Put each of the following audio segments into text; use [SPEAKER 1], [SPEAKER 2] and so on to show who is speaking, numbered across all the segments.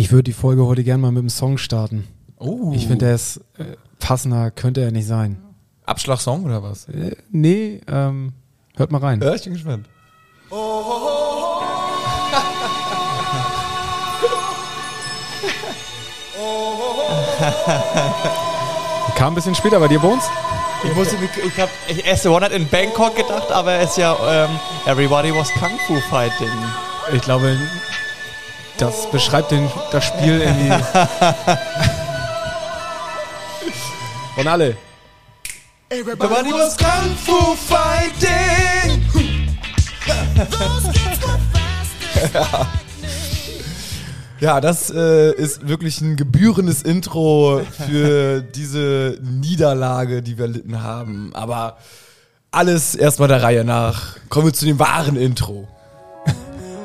[SPEAKER 1] Ich würde die Folge heute gerne mal mit einem Song starten.
[SPEAKER 2] Oh.
[SPEAKER 1] Ich finde, der ist äh, passender, könnte er nicht sein.
[SPEAKER 2] Abschlagsong oder was?
[SPEAKER 1] Äh, nee, ähm, hört mal rein.
[SPEAKER 2] Ja, ich bin gespannt.
[SPEAKER 1] Kam ein bisschen später bei dir, Bones?
[SPEAKER 3] Ich, musste, ich habe erst One hat in Bangkok gedacht, aber es ist ja ähm, Everybody was Kung Fu Fighting.
[SPEAKER 1] Ich glaube, das beschreibt den, das Spiel irgendwie. Und alle.
[SPEAKER 2] Everybody was Kung Fu Fighting! Ja, das äh, ist wirklich ein gebührendes Intro für diese Niederlage, die wir erlitten haben. Aber alles erstmal der Reihe nach. Kommen wir zu dem wahren Intro.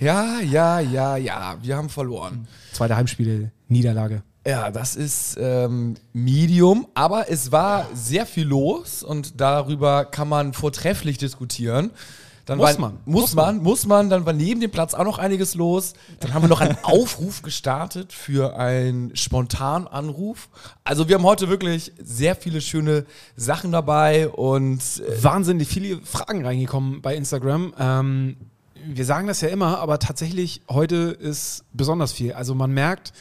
[SPEAKER 2] ja, ja, ja, ja, wir haben verloren.
[SPEAKER 1] Zweite Heimspiele, Niederlage.
[SPEAKER 2] Ja, das ist ähm, Medium, aber es war sehr viel los und darüber kann man vortrefflich diskutieren. Dann
[SPEAKER 1] Muss
[SPEAKER 2] war,
[SPEAKER 1] man,
[SPEAKER 2] Muss, man, muss man. Dann war neben dem Platz auch noch einiges los. Dann haben wir noch einen Aufruf gestartet für einen Spontananruf. Also wir haben heute wirklich sehr viele schöne Sachen dabei und äh,
[SPEAKER 1] Wahnsinnig viele Fragen reingekommen bei Instagram. Ähm, wir sagen das ja immer, aber tatsächlich heute ist besonders viel. Also man merkt,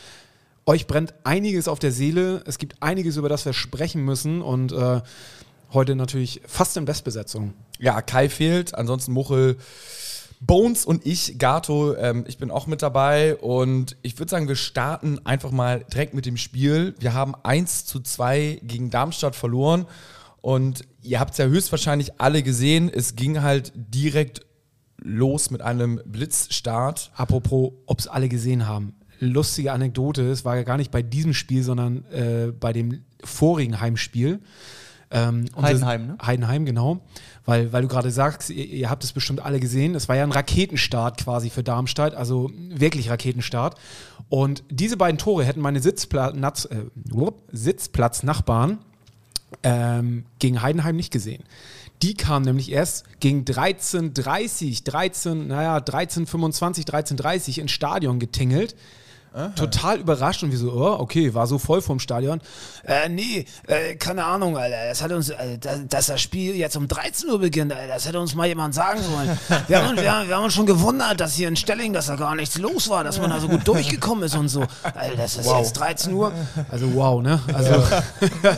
[SPEAKER 1] euch brennt einiges auf der Seele. Es gibt einiges, über das wir sprechen müssen und äh, heute natürlich fast in Bestbesetzung.
[SPEAKER 2] ja, Kai fehlt, ansonsten Muchel, Bones und ich, Gato, ähm, ich bin auch mit dabei und ich würde sagen, wir starten einfach mal direkt mit dem Spiel. Wir haben 1 zu 2 gegen Darmstadt verloren und ihr habt es ja höchstwahrscheinlich alle gesehen, es ging halt direkt los mit einem Blitzstart.
[SPEAKER 1] Apropos, ob es alle gesehen haben. Lustige Anekdote, es war ja gar nicht bei diesem Spiel, sondern äh, bei dem vorigen Heimspiel. Ähm,
[SPEAKER 3] Heidenheim, ne?
[SPEAKER 1] Heidenheim, genau. Weil, weil du gerade sagst, ihr, ihr habt es bestimmt alle gesehen. Es war ja ein Raketenstart quasi für Darmstadt, also wirklich Raketenstart. Und diese beiden Tore hätten meine Sitzplatz, äh, Sitzplatznachbarn ähm, gegen Heidenheim nicht gesehen. Die kamen nämlich erst gegen 13.30, 13, naja, 13.25, 13.30 ins Stadion getingelt. Total überrascht und wir so, oh, okay, war so voll vom Stadion. Äh, nee, äh, keine Ahnung, Alter. Das hat uns, äh, dass, dass das Spiel jetzt um 13 Uhr beginnt, Alter, das hätte uns mal jemand sagen sollen. Wir haben, uns- wir, haben, wir haben uns schon gewundert, dass hier in Stelling, dass da gar nichts los war, dass man da so gut durchgekommen ist und so. Alter, das ist jetzt 13 Uhr. Also wow, ne? Also,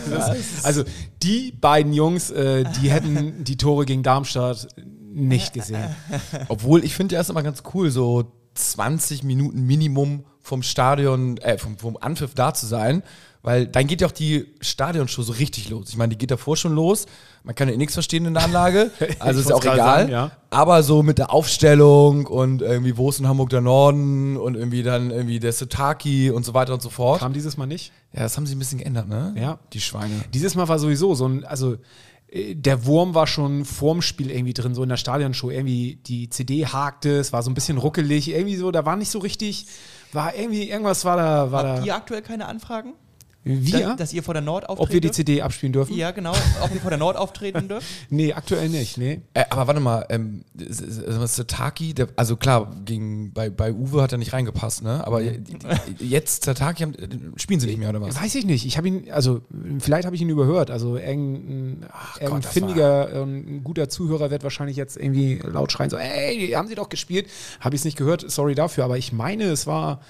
[SPEAKER 1] das, also die beiden Jungs, äh, die hätten die Tore gegen Darmstadt nicht gesehen.
[SPEAKER 2] Obwohl, ich finde ja ist immer ganz cool, so 20 Minuten Minimum vom Stadion, äh, vom, vom Anpfiff da zu sein, weil dann geht ja auch die Stadionshow so richtig los. Ich meine, die geht davor schon los. Man kann ja eh nichts verstehen in der Anlage, also ist ja auch egal.
[SPEAKER 1] sagen, ja.
[SPEAKER 2] Aber so mit der Aufstellung und irgendwie, wo ist in Hamburg der Norden und irgendwie dann irgendwie der Sotaki und so weiter und so fort.
[SPEAKER 1] Kam dieses Mal nicht?
[SPEAKER 2] Ja, das haben sie ein bisschen geändert, ne?
[SPEAKER 1] Ja.
[SPEAKER 2] Die Schweine.
[SPEAKER 1] Dieses Mal war sowieso so ein, also äh, der Wurm war schon vorm Spiel irgendwie drin, so in der Stadionshow. Irgendwie die CD hakte, es war so ein bisschen ruckelig, irgendwie so, da war nicht so richtig, war irgendwie, irgendwas war da, war
[SPEAKER 3] Habt
[SPEAKER 1] da.
[SPEAKER 3] ihr aktuell keine Anfragen?
[SPEAKER 1] Wir?
[SPEAKER 3] Dass, dass ihr vor der Nord auftreten
[SPEAKER 1] ob wir die? CD abspielen dürfen?
[SPEAKER 3] Ja, genau. Ob ihr vor der Nord auftreten dürft?
[SPEAKER 1] Nee, aktuell nicht, nee.
[SPEAKER 2] Äh, aber warte mal, ähm, Sataki, der, also klar, gegen, bei, bei Uwe hat er nicht reingepasst, ne? Aber jetzt Sataki haben, äh, spielen sie nicht mehr oder was?
[SPEAKER 1] Weiß ich nicht. Ich habe ihn, also vielleicht habe ich ihn überhört. Also irgendein, irgendein
[SPEAKER 2] Gott, das
[SPEAKER 1] findiger, ein guter Zuhörer wird wahrscheinlich jetzt irgendwie laut schreien, so, ey, haben sie doch gespielt. Habe ich es nicht gehört, sorry dafür, aber ich meine, es war.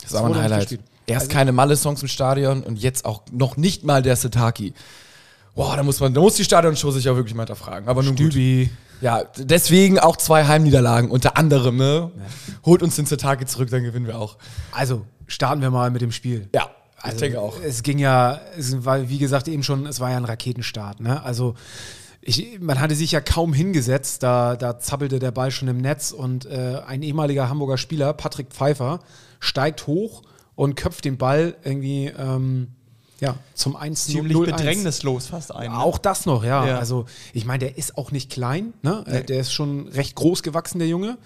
[SPEAKER 2] Das ist aber ein Highlight.
[SPEAKER 1] gespielt.
[SPEAKER 2] Erst
[SPEAKER 1] Also-
[SPEAKER 2] keine Malle-Songs im Stadion und jetzt auch noch nicht mal der Sataki. Boah, da muss man, da muss die Stadionshow sich ja wirklich mal hinterfragen. Aber nun gut.
[SPEAKER 1] Stübi.
[SPEAKER 2] Ja, deswegen auch zwei Heimniederlagen, unter anderem, ne? Holt uns den Sataki zurück, dann gewinnen wir auch.
[SPEAKER 1] Also, starten wir mal mit dem Spiel.
[SPEAKER 2] Ja, ich
[SPEAKER 1] Also,
[SPEAKER 2] denke auch.
[SPEAKER 1] Es ging ja, es war, wie gesagt, eben schon, es war ja ein Raketenstart. Ne? Also, ich, man hatte sich ja kaum hingesetzt, da, da zappelte der Ball schon im Netz und äh, ein ehemaliger Hamburger Spieler, Patrick Pfeiffer, steigt hoch und köpft den Ball irgendwie ähm, ja, zum 1
[SPEAKER 3] Ziemlich bedrängnislos fast ein. Ne?
[SPEAKER 1] Auch das noch, ja.
[SPEAKER 3] Ja.
[SPEAKER 1] Also, ich meine, der ist auch nicht klein, ne? Äh, Der ist schon recht groß gewachsen, der Junge.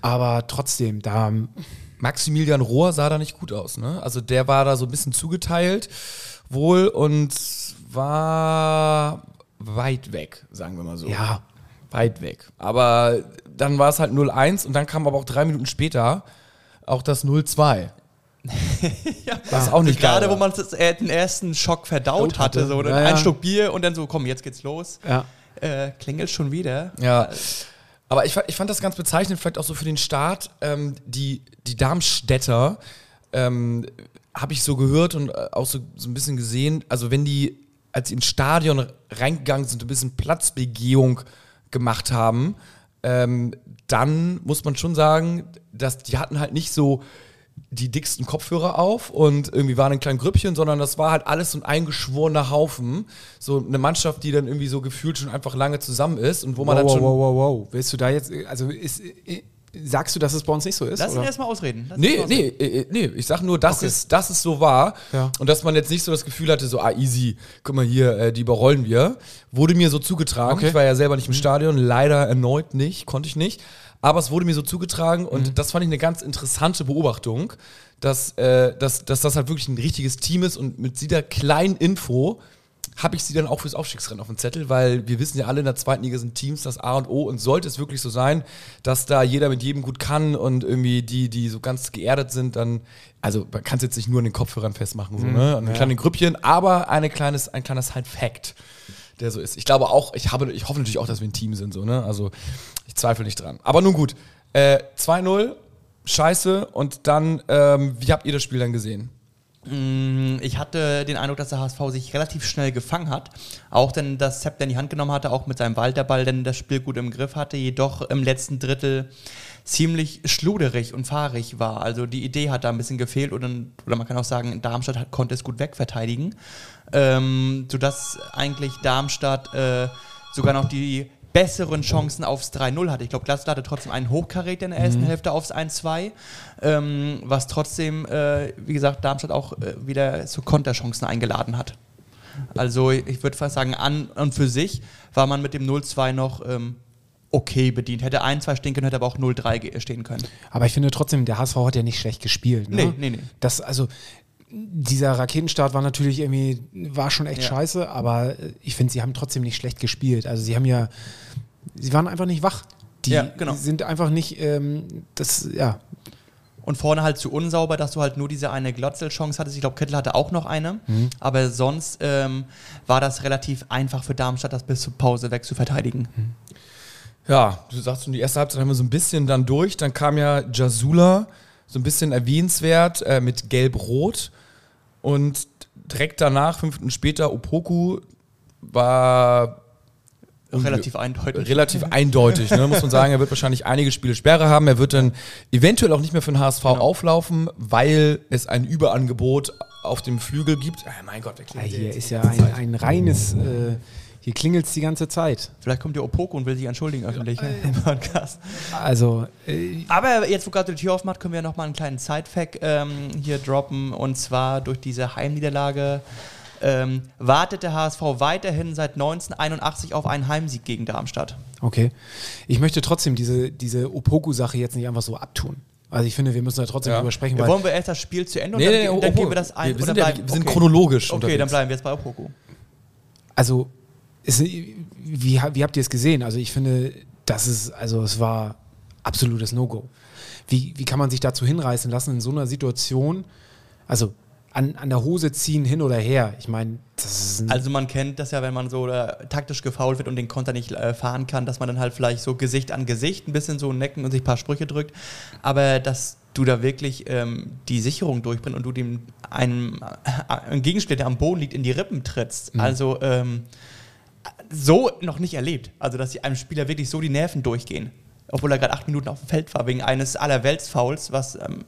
[SPEAKER 1] Aber trotzdem, da.
[SPEAKER 2] Maximilian Rohr sah da nicht gut aus, ne? Also der war da so ein bisschen zugeteilt wohl und war weit weg, sagen wir mal so.
[SPEAKER 1] Ja,
[SPEAKER 2] Weit weg. Aber dann war es halt 0-1 und dann kam aber auch drei Minuten später auch das 0-2.
[SPEAKER 3] ja.
[SPEAKER 2] Was auch nicht
[SPEAKER 3] Gerade
[SPEAKER 2] geil
[SPEAKER 3] wo man das, äh, den ersten Schock verdaut
[SPEAKER 1] hatte.
[SPEAKER 3] hatte, so
[SPEAKER 1] Ja,
[SPEAKER 3] ein
[SPEAKER 1] ja.
[SPEAKER 3] Schluck Bier und dann so, komm, jetzt geht's los.
[SPEAKER 1] ja.
[SPEAKER 3] Äh, klingelt schon wieder.
[SPEAKER 2] Ja. Aber ich, ich fand das ganz bezeichnend, vielleicht auch so für den Start. Ähm, die, die Darmstädter ähm, habe ich so gehört und äh, auch so, so ein bisschen gesehen. Also, wenn die, als sie ins Stadion reingegangen sind, ein bisschen Platzbegehung gemacht haben, ähm, dann muss man schon sagen, dass die hatten halt nicht so die dicksten Kopfhörer auf und irgendwie waren ein kleines Grüppchen, sondern das war halt alles so ein eingeschworener Haufen. So eine Mannschaft, die dann irgendwie so gefühlt schon einfach lange zusammen ist und wo man
[SPEAKER 1] Wow,
[SPEAKER 2] dann
[SPEAKER 1] wow,
[SPEAKER 2] schon.
[SPEAKER 1] wow, wow, wow. Willst du da jetzt, also ist, äh, sagst du, dass es bei uns nicht so ist?
[SPEAKER 3] Lass ihn erstmal ausreden. Lass
[SPEAKER 2] Nee,
[SPEAKER 3] erst mal
[SPEAKER 2] nee, äh, nee, ich sag nur, dass,
[SPEAKER 1] Okay.
[SPEAKER 2] es, dass es so war
[SPEAKER 1] Ja.
[SPEAKER 2] und dass man jetzt nicht so das Gefühl hatte, so, ah, easy, guck mal hier, äh, die überrollen wir. Wurde mir so zugetragen.
[SPEAKER 1] Okay.
[SPEAKER 2] Ich war ja selber nicht im Stadion, leider erneut nicht, konnte ich nicht. Aber es wurde mir so zugetragen und das fand ich eine ganz interessante Beobachtung, dass, äh, dass, dass das halt wirklich ein richtiges Team ist und mit dieser kleinen Info habe ich sie dann auch fürs Aufstiegsrennen auf dem Zettel, weil wir wissen ja alle in der zweiten Liga sind Teams das A und O und sollte es wirklich so sein, dass da jeder mit jedem gut kann und irgendwie die, die so ganz geerdet sind, dann, also man kann es jetzt nicht nur an den Kopfhörern festmachen, so, ne? Und ein kleines Grüppchen, aber eine kleines, ein kleiner Side-Fact, der so ist. Ich glaube auch, ich habe, ich hoffe natürlich auch, dass wir ein Team sind, so, ne? Also ich zweifle nicht dran. Aber nun gut, äh, 2-0, scheiße, und dann, ähm, wie habt ihr das Spiel dann gesehen?
[SPEAKER 3] Mm, Ich hatte den Eindruck, dass der HSV sich relativ schnell gefangen hat. Auch denn das Zepter in die Hand genommen hatte, auch mit seinem Walterball, denn das Spiel gut im Griff hatte, jedoch im letzten Drittel ziemlich schluderig und fahrig war. Also die Idee hat da ein bisschen gefehlt oder, oder man kann auch sagen, Darmstadt konnte es gut wegverteidigen, ähm, sodass eigentlich Darmstadt äh, sogar noch die besseren Chancen aufs 3-0 hatte. Ich glaube, Glasgow hatte trotzdem einen Hochkaräter in der ersten Hälfte aufs 1-2, ähm, was trotzdem, äh, wie gesagt, Darmstadt auch äh, wieder zu Konterchancen eingeladen hat. Also ich würde fast sagen, an und für sich war man mit dem 0-2 noch ähm, okay bedient. Hätte 1-2 stehen können, hätte aber auch 0-3 ge- stehen können.
[SPEAKER 1] Aber ich finde trotzdem, der HSV hat ja nicht schlecht gespielt. Ne?
[SPEAKER 3] Nee, nee, nee.
[SPEAKER 1] Das, also, dieser Raketenstart war natürlich irgendwie, war schon echt
[SPEAKER 3] Ja.
[SPEAKER 1] scheiße, aber äh, ich finde, sie haben trotzdem nicht schlecht gespielt. Also, sie haben ja, sie waren einfach nicht wach. Die
[SPEAKER 3] Ja, genau.
[SPEAKER 1] sind einfach nicht, ähm, das, ja,
[SPEAKER 3] Und vorne halt zu unsauber, dass du halt nur diese eine Glotzel-Chance hattest. Ich glaube, Kittel hatte auch noch eine. Aber sonst ähm, war das relativ einfach für Darmstadt, das bis zur Pause weg zu verteidigen.
[SPEAKER 2] Ja, du sagst schon, die erste Halbzeit haben wir so ein bisschen dann durch. Dann kam ja Jasula, so ein bisschen erwähnenswert, äh, mit Gelb-Rot. Und direkt danach, fünf Minuten später, Opoku war
[SPEAKER 3] Relativ eindeutig.
[SPEAKER 2] relativ eindeutig, ne, muss man sagen. Er wird wahrscheinlich einige Spiele Sperre haben. Er wird dann eventuell auch nicht mehr für den HSV
[SPEAKER 3] Genau.
[SPEAKER 2] auflaufen, weil es ein Überangebot auf dem Flügel gibt. Ah, mein Gott, wer
[SPEAKER 1] ja
[SPEAKER 2] klingelt
[SPEAKER 1] hier ist ja ein, ein reines, äh, hier klingelt es die ganze Zeit.
[SPEAKER 3] Vielleicht kommt der Opoko und will sich entschuldigen öffentlich im Podcast.
[SPEAKER 1] Also, äh,
[SPEAKER 3] Aber jetzt, wo gerade die Tür aufmacht, können wir noch mal einen kleinen Side-Fact ähm, hier droppen. Und zwar durch diese Heimniederlage ähm, wartet der HSV weiterhin seit 1981 auf einen Heimsieg gegen Darmstadt.
[SPEAKER 1] okay. Ich möchte trotzdem diese, diese Opoku-Sache jetzt nicht einfach so abtun. Also, ich finde, wir müssen da trotzdem
[SPEAKER 2] Ja.
[SPEAKER 1] drüber sprechen,
[SPEAKER 3] Ja, wollen wir erst das Spiel zu Ende
[SPEAKER 2] Nee,
[SPEAKER 3] und dann,
[SPEAKER 2] nee,
[SPEAKER 3] dann
[SPEAKER 2] Opoku.
[SPEAKER 3] gehen wir das ein?
[SPEAKER 2] Wir- wir
[SPEAKER 3] oder
[SPEAKER 2] sind ja- wir sind chronologisch
[SPEAKER 3] Okay,
[SPEAKER 2] unterwegs.
[SPEAKER 3] dann bleiben wir jetzt bei Opoku.
[SPEAKER 1] also, ist, wie, wie habt ihr es gesehen? Also, ich finde, das ist, also, es war absolutes No-Go. Wie, wie kann man sich dazu hinreißen lassen in so einer Situation? Also, an, an der Hose ziehen hin oder her. Ich meine, das ist ein,
[SPEAKER 3] Also man kennt das ja, wenn man so äh, taktisch gefault wird und den Konter nicht äh, fahren kann, dass man dann halt vielleicht so Gesicht an Gesicht ein bisschen so necken und sich ein paar Sprüche drückt. Aber dass du da wirklich ähm, die Sicherung durchbringst und du dem einem, äh, Gegenspieler, der am Boden liegt, in die Rippen trittst. Also ähm, so noch nicht erlebt. Also dass einem Spieler wirklich so die Nerven durchgehen. Obwohl er gerade acht Minuten auf dem Feld war, wegen eines Allerweltsfouls, was ähm,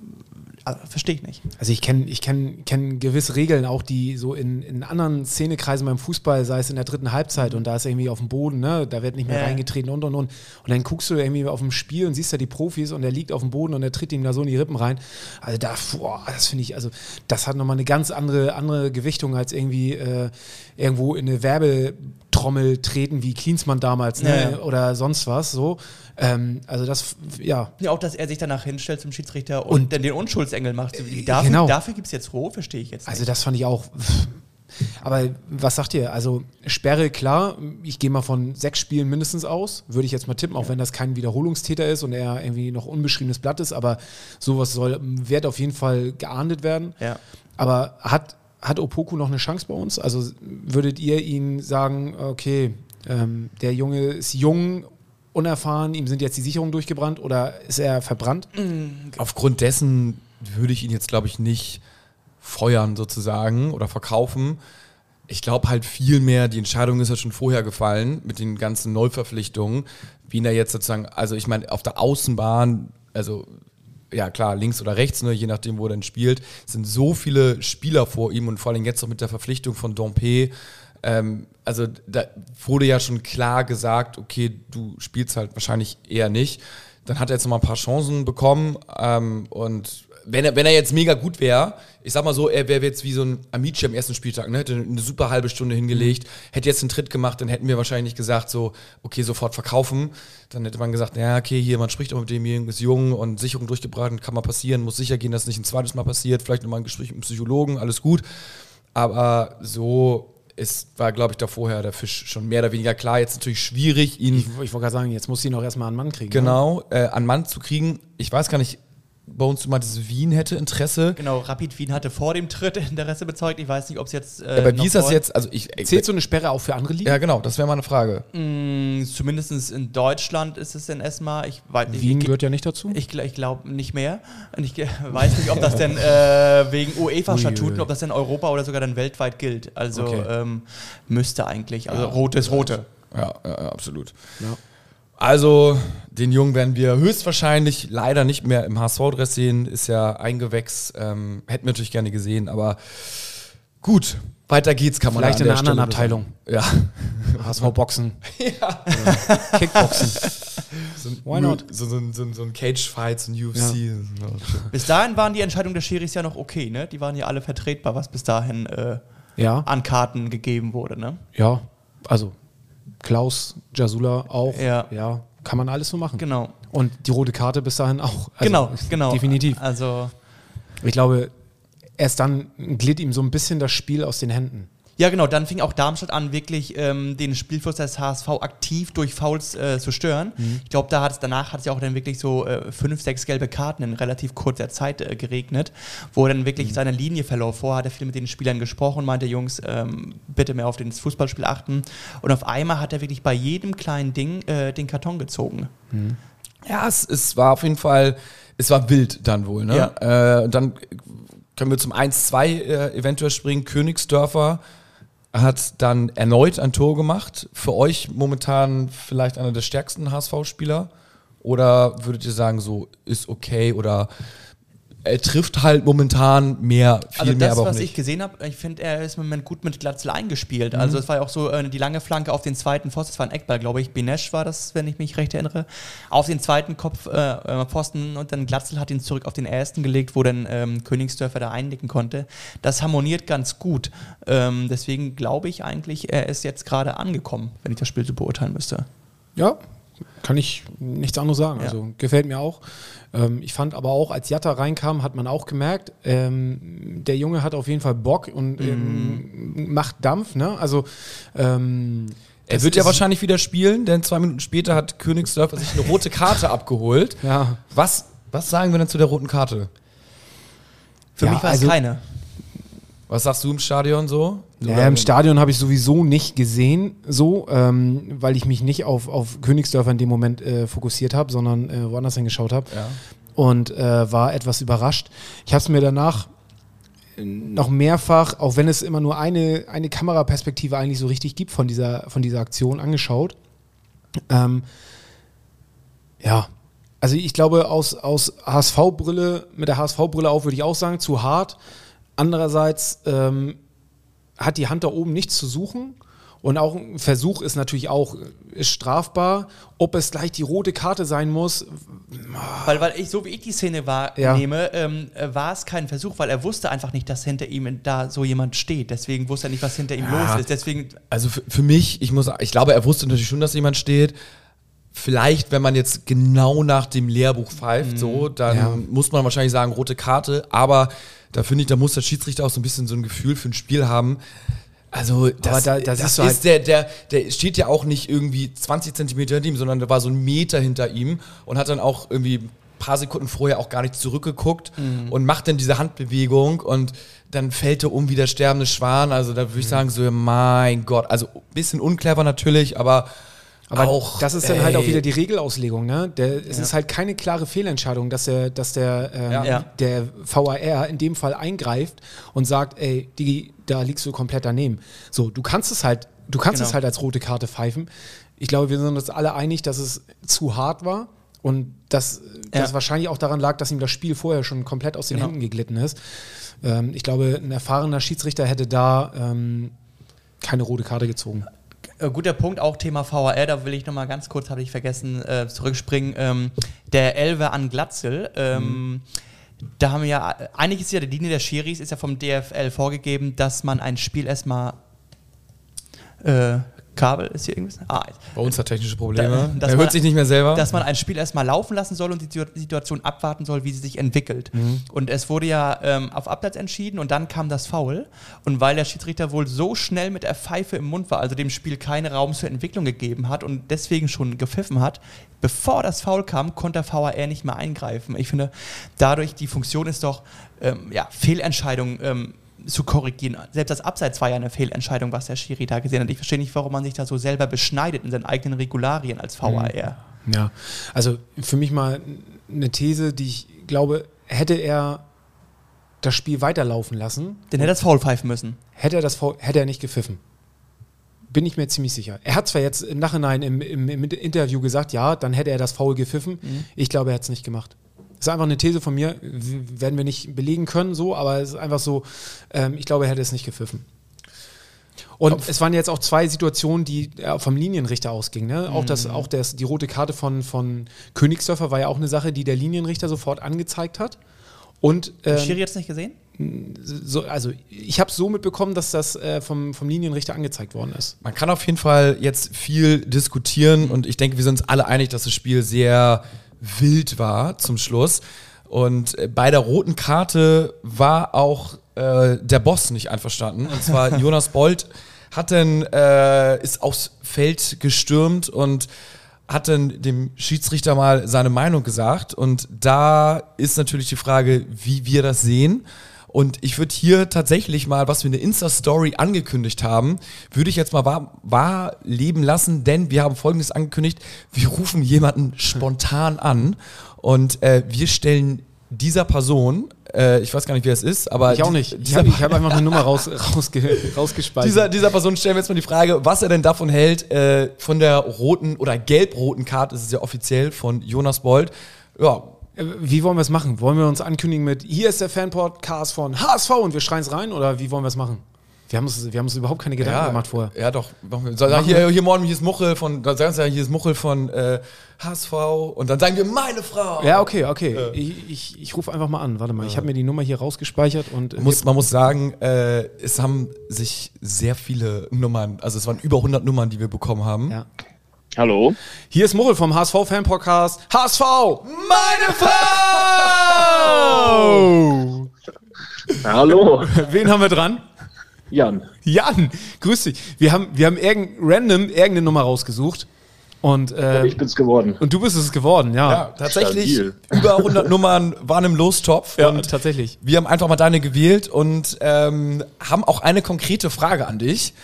[SPEAKER 3] Also, Verstehe ich nicht.
[SPEAKER 1] Also ich kenne ich kenn, kenn gewisse Regeln auch, die so in, in anderen Szenekreisen beim Fußball, sei es in der dritten Halbzeit und da ist irgendwie auf dem Boden, ne, da wird nicht mehr
[SPEAKER 3] Ja.
[SPEAKER 1] reingetreten und und und. Und dann guckst du irgendwie auf dem Spiel und siehst da die Profis und der liegt auf dem Boden und der tritt ihm da so in die Rippen rein. Also da, boah, das finde ich, also das hat nochmal eine ganz andere, andere Gewichtung als irgendwie äh, irgendwo in eine Werbetrommel treten wie Klinsmann damals, ne?
[SPEAKER 3] Ja, ja.
[SPEAKER 1] Oder sonst was. So. Ähm, also das, ja,
[SPEAKER 3] Ja, auch, dass er sich danach hinstellt zum Schiedsrichter und,
[SPEAKER 1] Und-
[SPEAKER 3] dann den Unschuldsengel macht. Dafür,
[SPEAKER 1] genau.
[SPEAKER 3] dafür gibt es jetzt Rot, verstehe ich jetzt nicht.
[SPEAKER 1] Also das fand ich auch. Aber was sagt ihr? Also Sperre, klar, ich gehe mal von sechs Spielen mindestens aus, würde ich jetzt mal tippen, auch wenn das kein Wiederholungstäter ist und er irgendwie noch unbeschriebenes Blatt ist, aber sowas soll, wird auf jeden Fall geahndet werden.
[SPEAKER 3] Ja.
[SPEAKER 1] Aber hat, hat Opoku noch eine Chance bei uns? Also würdet ihr ihn sagen, okay, ähm, der Junge ist jung, unerfahren, ihm sind jetzt die Sicherungen durchgebrannt oder ist er verbrannt?
[SPEAKER 2] Aufgrund dessen würde ich ihn jetzt, glaube ich, nicht feuern sozusagen oder verkaufen. Ich glaube halt viel mehr, die Entscheidung ist ja schon vorher gefallen mit den ganzen Neuverpflichtungen, wie ihn da jetzt sozusagen, also ich meine, auf der Außenbahn, also ja klar, links oder rechts, ne, je nachdem, wo er denn spielt, sind so viele Spieler vor ihm und vor allem jetzt noch mit der Verpflichtung von Dompe. Ähm, also da wurde ja schon klar gesagt, okay, du spielst halt wahrscheinlich eher nicht. Dann hat er jetzt noch mal ein paar Chancen bekommen ähm, und wenn er, wenn er jetzt mega gut wäre, ich sag mal so, er wäre jetzt wie so ein Amici am ersten Spieltag, ne? hätte eine super halbe Stunde hingelegt, hätte jetzt einen Tritt gemacht, dann hätten wir wahrscheinlich nicht gesagt, so, okay, sofort verkaufen. Dann hätte man gesagt, ja, okay, hier, man spricht auch mit dem, ist jung und Sicherung durchgebracht, kann mal passieren, muss sicher gehen, dass es nicht ein zweites Mal passiert, vielleicht nochmal ein Gespräch mit einem Psychologen, alles gut. Aber so ist, war, glaube ich, da vorher der Fisch schon mehr oder weniger klar. Jetzt natürlich schwierig, ihn
[SPEAKER 1] Ich, ich wollte gerade sagen, jetzt muss sie noch erstmal einen Mann kriegen. ne?
[SPEAKER 2] genau äh, an Mann zu kriegen. Ich weiß gar nicht, bei uns du meintest, Wien hätte Interesse.
[SPEAKER 3] Genau, Rapid Wien hatte vor dem Tritt Interesse bezeugt. Ich weiß nicht, ob es jetzt. Äh,
[SPEAKER 2] Aber wie ist das jetzt? Also ich,
[SPEAKER 1] Zählt so eine Sperre auch für andere Ligen?
[SPEAKER 2] ja, genau, das wäre mal eine Frage.
[SPEAKER 3] Mm, Zumindest in Deutschland ist es in ESMA. Ich weiß
[SPEAKER 1] Wien
[SPEAKER 3] ich,
[SPEAKER 1] gehört ja nicht dazu.
[SPEAKER 3] ich, ich glaube nicht mehr. Und ich weiß nicht, ob das denn äh, wegen UEFA-Statuten, ob das denn Europa oder sogar dann weltweit gilt. Also
[SPEAKER 1] Okay.
[SPEAKER 3] ähm, müsste eigentlich. Also rot ist rote.
[SPEAKER 2] Ja, ja, ja, absolut.
[SPEAKER 1] Ja.
[SPEAKER 2] Also, den Jungen werden wir höchstwahrscheinlich leider nicht mehr im HSV-Dress sehen. Ist ja eingewächs. Ähm, hätten wir natürlich gerne gesehen, aber gut. Weiter geht's, kann man
[SPEAKER 1] Vielleicht in
[SPEAKER 2] der
[SPEAKER 1] einer anderen
[SPEAKER 2] sagen. Ja.
[SPEAKER 1] HSV Boxen. Ja. Kickboxen.
[SPEAKER 2] So ein,
[SPEAKER 1] Why not?
[SPEAKER 2] So, so, so, so ein Cage-Fight, so ein UFC.
[SPEAKER 3] Bis dahin waren die Entscheidungen der Schiris ja noch okay, ne? Die waren ja alle vertretbar, was bis dahin äh,
[SPEAKER 1] Ja,
[SPEAKER 3] an Karten gegeben wurde, ne?
[SPEAKER 1] ja. Also Klaus, Jasula auch.
[SPEAKER 3] Ja.
[SPEAKER 1] ja. Kann man alles so machen.
[SPEAKER 3] Genau.
[SPEAKER 1] Und die rote Karte bis dahin auch. Also,
[SPEAKER 3] genau, genau.
[SPEAKER 1] Definitiv.
[SPEAKER 3] Also,
[SPEAKER 1] Ich glaube, erst dann glitt ihm so ein bisschen das Spiel aus den Händen.
[SPEAKER 3] Ja, genau. Dann fing auch Darmstadt an, wirklich ähm, den Spielfluss des HSV aktiv durch Fouls äh, zu stören. Ich glaube, da hat's, danach hat es ja auch dann wirklich so äh, fünf, sechs gelbe Karten in relativ kurzer Zeit äh, geregnet, wo er dann wirklich seine Linie verlor. Vorher hat er viel mit den Spielern gesprochen, meinte, Jungs, ähm, bitte mehr auf das Fußballspiel achten. Und auf einmal hat er wirklich bei jedem kleinen Ding äh, den Karton gezogen.
[SPEAKER 2] Ja, es, es war auf jeden Fall, es war wild dann wohl. Ne? Äh, und dann können wir zum 1-2 äh, eventuell springen. Königsdörfer hat dann erneut ein Tor gemacht. Für euch momentan vielleicht einer der stärksten HSV-Spieler? Oder würdet ihr sagen, so ist okay oder er trifft halt momentan mehr, viel
[SPEAKER 3] Also
[SPEAKER 2] mehr,
[SPEAKER 3] das,
[SPEAKER 2] aber auch
[SPEAKER 3] was ich
[SPEAKER 2] nicht.
[SPEAKER 3] gesehen habe, ich finde, er ist im Moment gut mit Glatzel eingespielt.
[SPEAKER 2] Mhm.
[SPEAKER 3] Also es war ja auch so äh, die lange Flanke auf den zweiten Pfosten, das war ein Eckball, glaube ich. Binesh war das, wenn ich mich recht erinnere. Auf den zweiten Kopf äh, äh, Pfosten und dann Glatzel hat ihn zurück auf den ersten gelegt, wo dann ähm, Königsdörfer da einnicken konnte. Das harmoniert ganz gut. Ähm, deswegen glaube ich eigentlich, er ist jetzt gerade angekommen, wenn ich das Spiel so beurteilen müsste.
[SPEAKER 1] Ja, kann ich nichts anderes sagen.
[SPEAKER 3] Ja.
[SPEAKER 1] Also gefällt mir auch. Ähm, ich fand aber auch, als Jatta reinkam, hat man auch gemerkt, ähm, der Junge hat auf jeden Fall Bock und ähm, macht Dampf. Ne? Also ähm,
[SPEAKER 2] Er wird ja wahrscheinlich wieder spielen, denn zwei Minuten später hat Königsdörfer sich eine rote Karte abgeholt.
[SPEAKER 1] Ja,
[SPEAKER 2] Was, was sagen wir denn zu der roten Karte?
[SPEAKER 3] Für
[SPEAKER 1] Ja,
[SPEAKER 3] mich war es
[SPEAKER 1] also-
[SPEAKER 3] keine.
[SPEAKER 2] Was sagst du im Stadion so?
[SPEAKER 1] Ja, Im Stadion habe ich sowieso nicht gesehen, so, ähm, weil ich mich nicht auf, auf Königsdörfer in dem Moment äh, fokussiert habe, sondern äh, woanders hingeschaut habe.
[SPEAKER 2] Ja.
[SPEAKER 1] Und äh, war etwas überrascht. Ich habe es mir danach noch mehrfach, auch wenn es immer nur eine, eine Kameraperspektive eigentlich so richtig gibt von dieser, von dieser Aktion, angeschaut. Ähm, ja, Also ich glaube, aus, aus HSV-Brille, mit der HSV-Brille auf, würde ich auch sagen, zu hart. Andererseits ähm, hat die Hand da oben nichts zu suchen. Und auch ein Versuch ist natürlich auch ist strafbar. Ob es gleich die rote Karte sein muss,
[SPEAKER 3] Weil, weil ich, so wie ich die Szene wahrnehme, ähm, äh, war es kein Versuch, weil er wusste einfach nicht, dass hinter ihm da so jemand steht. Deswegen wusste er nicht, was hinter ihm
[SPEAKER 2] Ja.
[SPEAKER 3] los ist. Deswegen,
[SPEAKER 2] Also für, für mich, ich muss, ich glaube, er wusste natürlich schon, dass jemand steht. Vielleicht, wenn man jetzt genau nach dem Lehrbuch pfeift, so, dann
[SPEAKER 1] Ja.
[SPEAKER 2] muss man wahrscheinlich sagen, rote Karte. Aber da finde ich, da muss der Schiedsrichter auch so ein bisschen so ein Gefühl für ein Spiel haben. Also, das,
[SPEAKER 1] da- da
[SPEAKER 2] das
[SPEAKER 1] siehst du
[SPEAKER 2] ist der, der, der steht ja auch nicht irgendwie 20 Zentimeter hinter ihm, sondern der war so ein Meter hinter ihm und hat dann auch irgendwie ein paar Sekunden vorher auch gar nicht zurückgeguckt und macht dann diese Handbewegung und dann fällt er um wie der sterbende Schwan. Also da würde ich sagen, so, mein Gott, also ein bisschen unclever natürlich, aber,
[SPEAKER 1] Aber
[SPEAKER 2] auch.
[SPEAKER 1] das ist dann halt auch
[SPEAKER 2] ey,
[SPEAKER 1] wieder die Regelauslegung. Ne? Der, es ist halt keine klare Fehlentscheidung, dass der, dass der, ähm,
[SPEAKER 2] Ja.
[SPEAKER 3] Ja.
[SPEAKER 1] der VAR in dem Fall eingreift und sagt, ey, Digi, da liegst du komplett daneben. So, du kannst es halt, du kannst
[SPEAKER 3] Genau.
[SPEAKER 1] es halt als rote Karte pfeifen. Ich glaube, wir sind uns alle einig, dass es zu hart war und dass das
[SPEAKER 3] Ja.
[SPEAKER 1] wahrscheinlich auch daran lag, dass ihm das Spiel vorher schon komplett aus den
[SPEAKER 3] Genau.
[SPEAKER 1] Händen geglitten ist. Ähm, ich glaube, ein erfahrener Schiedsrichter hätte da ähm, keine rote Karte gezogen.
[SPEAKER 3] Äh, guter Punkt, auch Thema VAR, da will ich nochmal ganz kurz, habe ich vergessen, äh, zurückspringen. Ähm, der Elver an Glatzel, ähm, da haben wir ja, eigentlich ist ja die Linie der Schiris, ist ja vom DFL vorgegeben, dass man ein Spiel erstmal äh, Kabel ist hier irgendwas? Ah.
[SPEAKER 2] Bei uns hat technische Probleme.
[SPEAKER 3] Da-
[SPEAKER 2] er
[SPEAKER 3] man-
[SPEAKER 2] hört sich nicht mehr selber.
[SPEAKER 3] dass man ein Spiel erstmal laufen lassen soll und die Situ- Situation abwarten soll, wie sie sich entwickelt. Und es wurde ja ähm, auf Abplatz entschieden und dann kam das Foul. Und weil der Schiedsrichter wohl so schnell mit der Pfeife im Mund war, also dem Spiel keinen Raum zur Entwicklung gegeben hat und deswegen schon gepfiffen hat, bevor das Foul kam, konnte der VAR nicht mehr eingreifen. Ich finde, dadurch die Funktion ist doch, ähm, ja, Fehlentscheidung ähm, zu korrigieren. Selbst das Abseits war ja eine Fehlentscheidung, was der Schiri da gesehen hat. Ich verstehe nicht, warum man sich da so selber beschneidet in seinen eigenen Regularien als VAR.
[SPEAKER 1] Ja, also für mich mal eine These, die ich glaube, hätte er das Spiel weiterlaufen lassen,
[SPEAKER 3] Den hätte er das Foul pfeifen müssen.
[SPEAKER 1] hätte er, das, Foul- hätte er nicht gepfiffen. Bin ich mir ziemlich sicher. Er hat zwar jetzt im Nachhinein im, im, im Interview gesagt, ja, dann hätte er das Foul gepfiffen. Ich glaube, er hat es nicht gemacht. Das ist einfach eine These von mir, werden wir nicht belegen können, so, aber es ist einfach so, ähm, ich glaube, er hätte es nicht gepfiffen. Und es waren jetzt auch zwei Situationen, die äh, vom Linienrichter ausgingen. Ne? Auch, das, auch das, die rote Karte von, von Königsdörfer war ja auch eine Sache, die der Linienrichter sofort angezeigt hat. Und ähm,
[SPEAKER 3] Schiri jetzt nicht gesehen?
[SPEAKER 1] so, also ich habe so mitbekommen, dass das äh, vom, vom Linienrichter angezeigt worden ist.
[SPEAKER 2] Man kann auf jeden Fall jetzt viel diskutieren und ich denke, wir sind uns alle einig, dass das Spiel sehr wild war zum Schluss. Und äh, bei der roten Karte war auch äh, der Boss nicht einverstanden. Und zwar Jonas Bolt hat dann, äh, ist aufs Feld gestürmt und hat dann dem Schiedsrichter mal seine Meinung gesagt. Und da ist natürlich die Frage, wie wir das sehen. Und ich würde hier tatsächlich mal, was wir in der Insta-Story angekündigt haben, würde ich jetzt mal wahr, wahr leben lassen, denn wir haben Folgendes angekündigt. Wir rufen jemanden spontan an und äh, wir stellen dieser Person, äh, ich weiß gar nicht, wer es ist, aber
[SPEAKER 1] Ich auch nicht. Ich habe hab einfach eine Nummer raus, rausge, rausgespeichert.
[SPEAKER 2] dieser, dieser Person stellen wir jetzt mal die Frage, was er denn davon hält, äh, von der roten oder gelb-roten Karte, ist es ja offiziell, von Jonas Bold. Ja,
[SPEAKER 1] Wie wollen wir es machen? Wollen wir uns ankündigen mit hier ist der Fanpodcast von HSV und wir schreien es rein oder wie wollen wir es machen? Wir haben uns, wir haben uns überhaupt keine Gedanken gemacht vorher.
[SPEAKER 2] Ja, doch. Hier, hier morgen, hier ist Muchel von, sagen sie ja, hier ist Muchel von äh, HSV und dann sagen wir, meine Frau.
[SPEAKER 1] Ja, okay, okay. Ich, ich, ich rufe einfach mal an. Warte mal, ich habe mir die Nummer hier rausgespeichert und äh,
[SPEAKER 2] Man muss, man muss sagen, äh, es haben sich sehr viele Nummern, also es waren über 100 Nummern, die wir bekommen haben.
[SPEAKER 1] ja.
[SPEAKER 4] Hallo.
[SPEAKER 1] Hier ist Muchel vom HSV Fanpodcast. HSV!
[SPEAKER 2] Meine Frau!
[SPEAKER 4] Hallo.
[SPEAKER 1] Wen haben wir dran?
[SPEAKER 4] Jan.
[SPEAKER 1] Jan, grüß dich. Wir haben, wir haben irgend, random irgendeine Nummer rausgesucht und, äh,
[SPEAKER 4] Ich bin's geworden.
[SPEAKER 1] und du bist es geworden, ja.
[SPEAKER 2] Ja, tatsächlich
[SPEAKER 4] Stabil.
[SPEAKER 2] über 100 Nummern waren im Lostopf
[SPEAKER 1] Ja,
[SPEAKER 2] und
[SPEAKER 1] tatsächlich.
[SPEAKER 2] wir haben einfach mal deine gewählt und ähm, haben auch eine konkrete Frage an dich.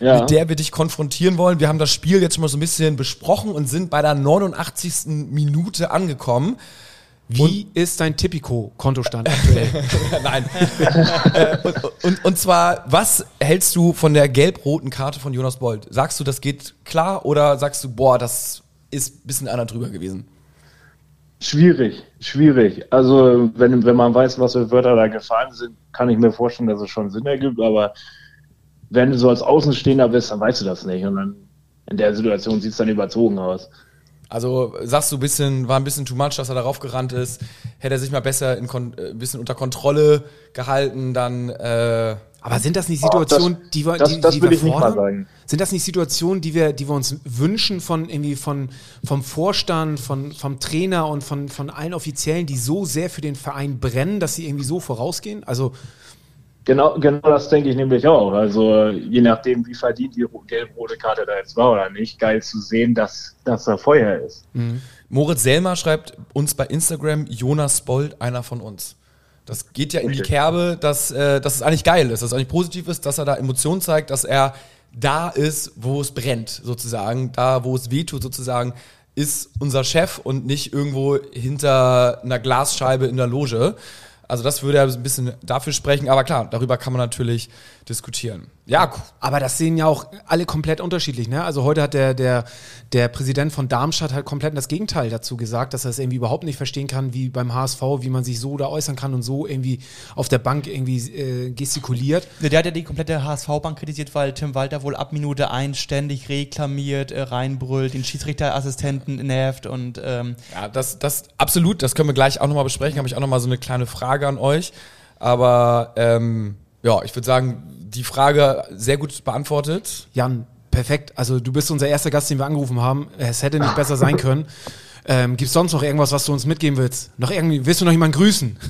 [SPEAKER 4] Ja.
[SPEAKER 2] mit der wir dich konfrontieren wollen. Wir haben das Spiel jetzt schon mal so ein bisschen besprochen und sind bei der 89. Minute angekommen.
[SPEAKER 1] Wie ist dein Tipico-Kontostand aktuell?
[SPEAKER 2] Nein. Äh, und, und, und zwar, was hältst du von der gelb-roten Karte von Jonas Bold? Sagst du, das geht klar oder sagst du, boah, das ist ein bisschen einer drüber gewesen?
[SPEAKER 4] Schwierig, schwierig. Also, wenn, wenn man weiß, was für Wörter da gefallen sind, kann ich mir vorstellen, dass es schon Sinn ergibt. Aber wenn du so als Außenstehender bist, dann weißt du das nicht. Und dann in der Situation sieht es dann überzogen aus.
[SPEAKER 2] Also sagst du, ein bisschen, war ein bisschen too much, dass er darauf gerannt ist. Hätte er sich mal besser in kon äh, ein bisschen unter Kontrolle gehalten, dann. Äh,
[SPEAKER 1] Aber sind das nicht Situationen,
[SPEAKER 4] Oh, das-
[SPEAKER 1] die wir,
[SPEAKER 4] das-
[SPEAKER 1] die,
[SPEAKER 4] das
[SPEAKER 1] die wir
[SPEAKER 4] ich nicht mal
[SPEAKER 1] fordern?
[SPEAKER 4] sagen.
[SPEAKER 1] Sind das nicht Situationen, die wir, die wir uns wünschen von irgendwie von vom Vorstand, von vom Trainer und von von allen Offiziellen, die so sehr für den Verein brennen, dass sie irgendwie so vorausgehen? Also
[SPEAKER 4] Genau, genau das denke ich nämlich auch. Also je nachdem, wie verdient die ro- gelb-rote Karte da jetzt war oder nicht, geil zu sehen, dass, dass da Feuer ist.
[SPEAKER 2] Moritz Selmer schreibt uns bei Instagram, Jonas Bold, einer von uns. Das geht ja in die. Kerbe, dass, äh, dass es eigentlich geil ist, dass es eigentlich positiv ist, dass er da Emotionen zeigt, dass er da ist, wo es brennt, sozusagen, da, wo es wehtut, sozusagen, ist unser Chef und nicht irgendwo hinter einer Glasscheibe in der Loge. Also das würde ja ein bisschen dafür sprechen, aber klar, darüber kann man natürlich diskutieren. Ja.
[SPEAKER 1] Aber das sehen ja auch alle komplett unterschiedlich. Ne? Also heute hat der, der, der Präsident von Darmstadt halt komplett das Gegenteil dazu gesagt, dass er es irgendwie überhaupt nicht verstehen kann, wie beim HSV, wie man sich so da äußern kann und so irgendwie auf der Bank irgendwie äh, gestikuliert.
[SPEAKER 3] Der hat ja die komplette HSV-Bank kritisiert, weil Tim Walter wohl ab Minute 1 ständig reklamiert, äh, reinbrüllt, den Schiedsrichterassistenten nervt und ähm,
[SPEAKER 2] Ja, das, das absolut, das können wir gleich auch nochmal besprechen. Habe ich auch nochmal so eine kleine Frage an euch. Aber ähm, ja, ich würde sagen, die Frage sehr gut beantwortet.
[SPEAKER 1] Jan, perfekt. Also du bist unser erster Gast, den wir angerufen haben. Es hätte nicht besser sein können. Ähm, Gibt es sonst noch irgendwas, was du uns mitgeben willst? Noch irgendwie, willst du noch jemanden grüßen?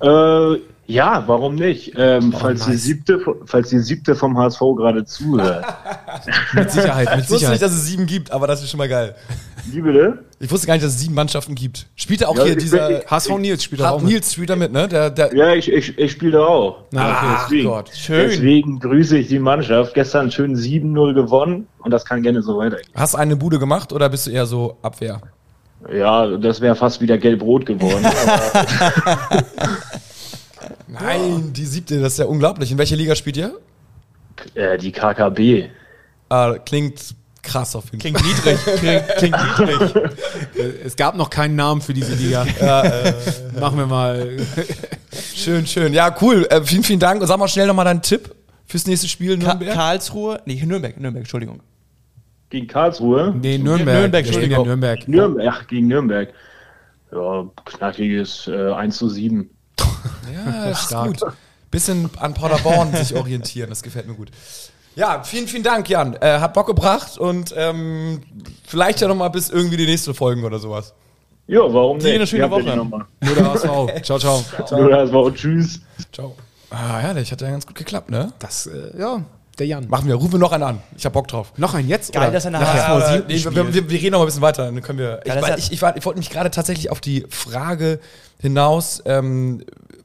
[SPEAKER 4] Äh, ja, warum nicht? Ähm, falls, die
[SPEAKER 1] nice.
[SPEAKER 4] siebte, falls die siebte vom HSV gerade zuhört.
[SPEAKER 1] mit Sicherheit, mit
[SPEAKER 2] Ich wusste
[SPEAKER 1] Sicherheit.
[SPEAKER 2] nicht, dass es sieben gibt, aber das ist schon mal geil.
[SPEAKER 4] Wie bitte?
[SPEAKER 2] Ich wusste gar nicht, dass es sieben Mannschaften gibt. Spielt er auch
[SPEAKER 4] Ja,
[SPEAKER 2] hier
[SPEAKER 4] ich-
[SPEAKER 2] dieser.
[SPEAKER 4] ich-
[SPEAKER 1] HSV Nils spielt auch
[SPEAKER 2] Hat
[SPEAKER 1] mit.
[SPEAKER 2] Nils spielt da mit, ne? Der, der,
[SPEAKER 4] Ja, ich, ich, ich spiele da auch.
[SPEAKER 1] Na, okay.
[SPEAKER 2] Ach
[SPEAKER 4] deswegen,
[SPEAKER 2] Gott.
[SPEAKER 3] schön.
[SPEAKER 4] deswegen grüße ich die Mannschaft. Gestern schön 7-0 gewonnen und das kann gerne so weitergehen.
[SPEAKER 2] Hast du eine Bude gemacht oder bist du eher so Abwehr?
[SPEAKER 4] Ja, das wäre fast wieder gelb-rot geworden.
[SPEAKER 2] Nein, die siebte, das ist ja unglaublich. In welcher Liga spielt ihr?
[SPEAKER 4] äh, die KKB.
[SPEAKER 2] Ah, klingt krass auf jeden Fall.
[SPEAKER 3] klingt niedrig. klingt, klingt niedrig.
[SPEAKER 1] Es gab noch keinen Namen für diese Liga. Machen wir mal.
[SPEAKER 2] Schön, schön. Ja, cool. Äh, vielen, vielen Dank. Und sag mal schnell nochmal deinen Tipp fürs nächste Spiel in
[SPEAKER 3] Ka
[SPEAKER 2] Nürnberg.
[SPEAKER 3] Karlsruhe, nee, Nürnberg, Nürnberg, Entschuldigung.
[SPEAKER 4] Gegen Karlsruhe.
[SPEAKER 1] Nee, Nürnberg.
[SPEAKER 3] Nürnberg,
[SPEAKER 1] Wir spielen ja
[SPEAKER 3] Entschuldigung.
[SPEAKER 1] Nürnberg.
[SPEAKER 4] Nürnberg, ach, gegen Nürnberg. Ja, knackiges äh, 1 zu 7.
[SPEAKER 2] Ja, das ist
[SPEAKER 1] Stark.
[SPEAKER 2] gut. Bisschen an Paderborn sich orientieren, das gefällt mir gut. Ja, vielen, vielen Dank, Jan. Äh, hat Bock gebracht und ähm, vielleicht ja nochmal bis irgendwie die nächste Folgen oder sowas.
[SPEAKER 4] Ja, warum nicht?
[SPEAKER 3] eine schöne Woche.
[SPEAKER 1] Nur der HSV. Ciao, ciao.
[SPEAKER 4] Nur das war tschüss.
[SPEAKER 2] Ciao. Ah, herrlich, hat ja ganz gut geklappt, ne?
[SPEAKER 1] Das, äh, ja, der Jan.
[SPEAKER 2] Machen wir, rufen wir noch einen an. Ich hab Bock drauf.
[SPEAKER 1] Noch ein jetzt?
[SPEAKER 3] Geil,
[SPEAKER 1] oder?
[SPEAKER 3] dass er nach
[SPEAKER 1] Nachher.
[SPEAKER 3] HSV
[SPEAKER 2] Ja, nee, wir, wir, wir reden noch mal ein bisschen weiter. Dann können wir. Ich,
[SPEAKER 3] hat-
[SPEAKER 2] ich, ich, war- ich wollte mich gerade tatsächlich auf die Frage hinaus, ähm,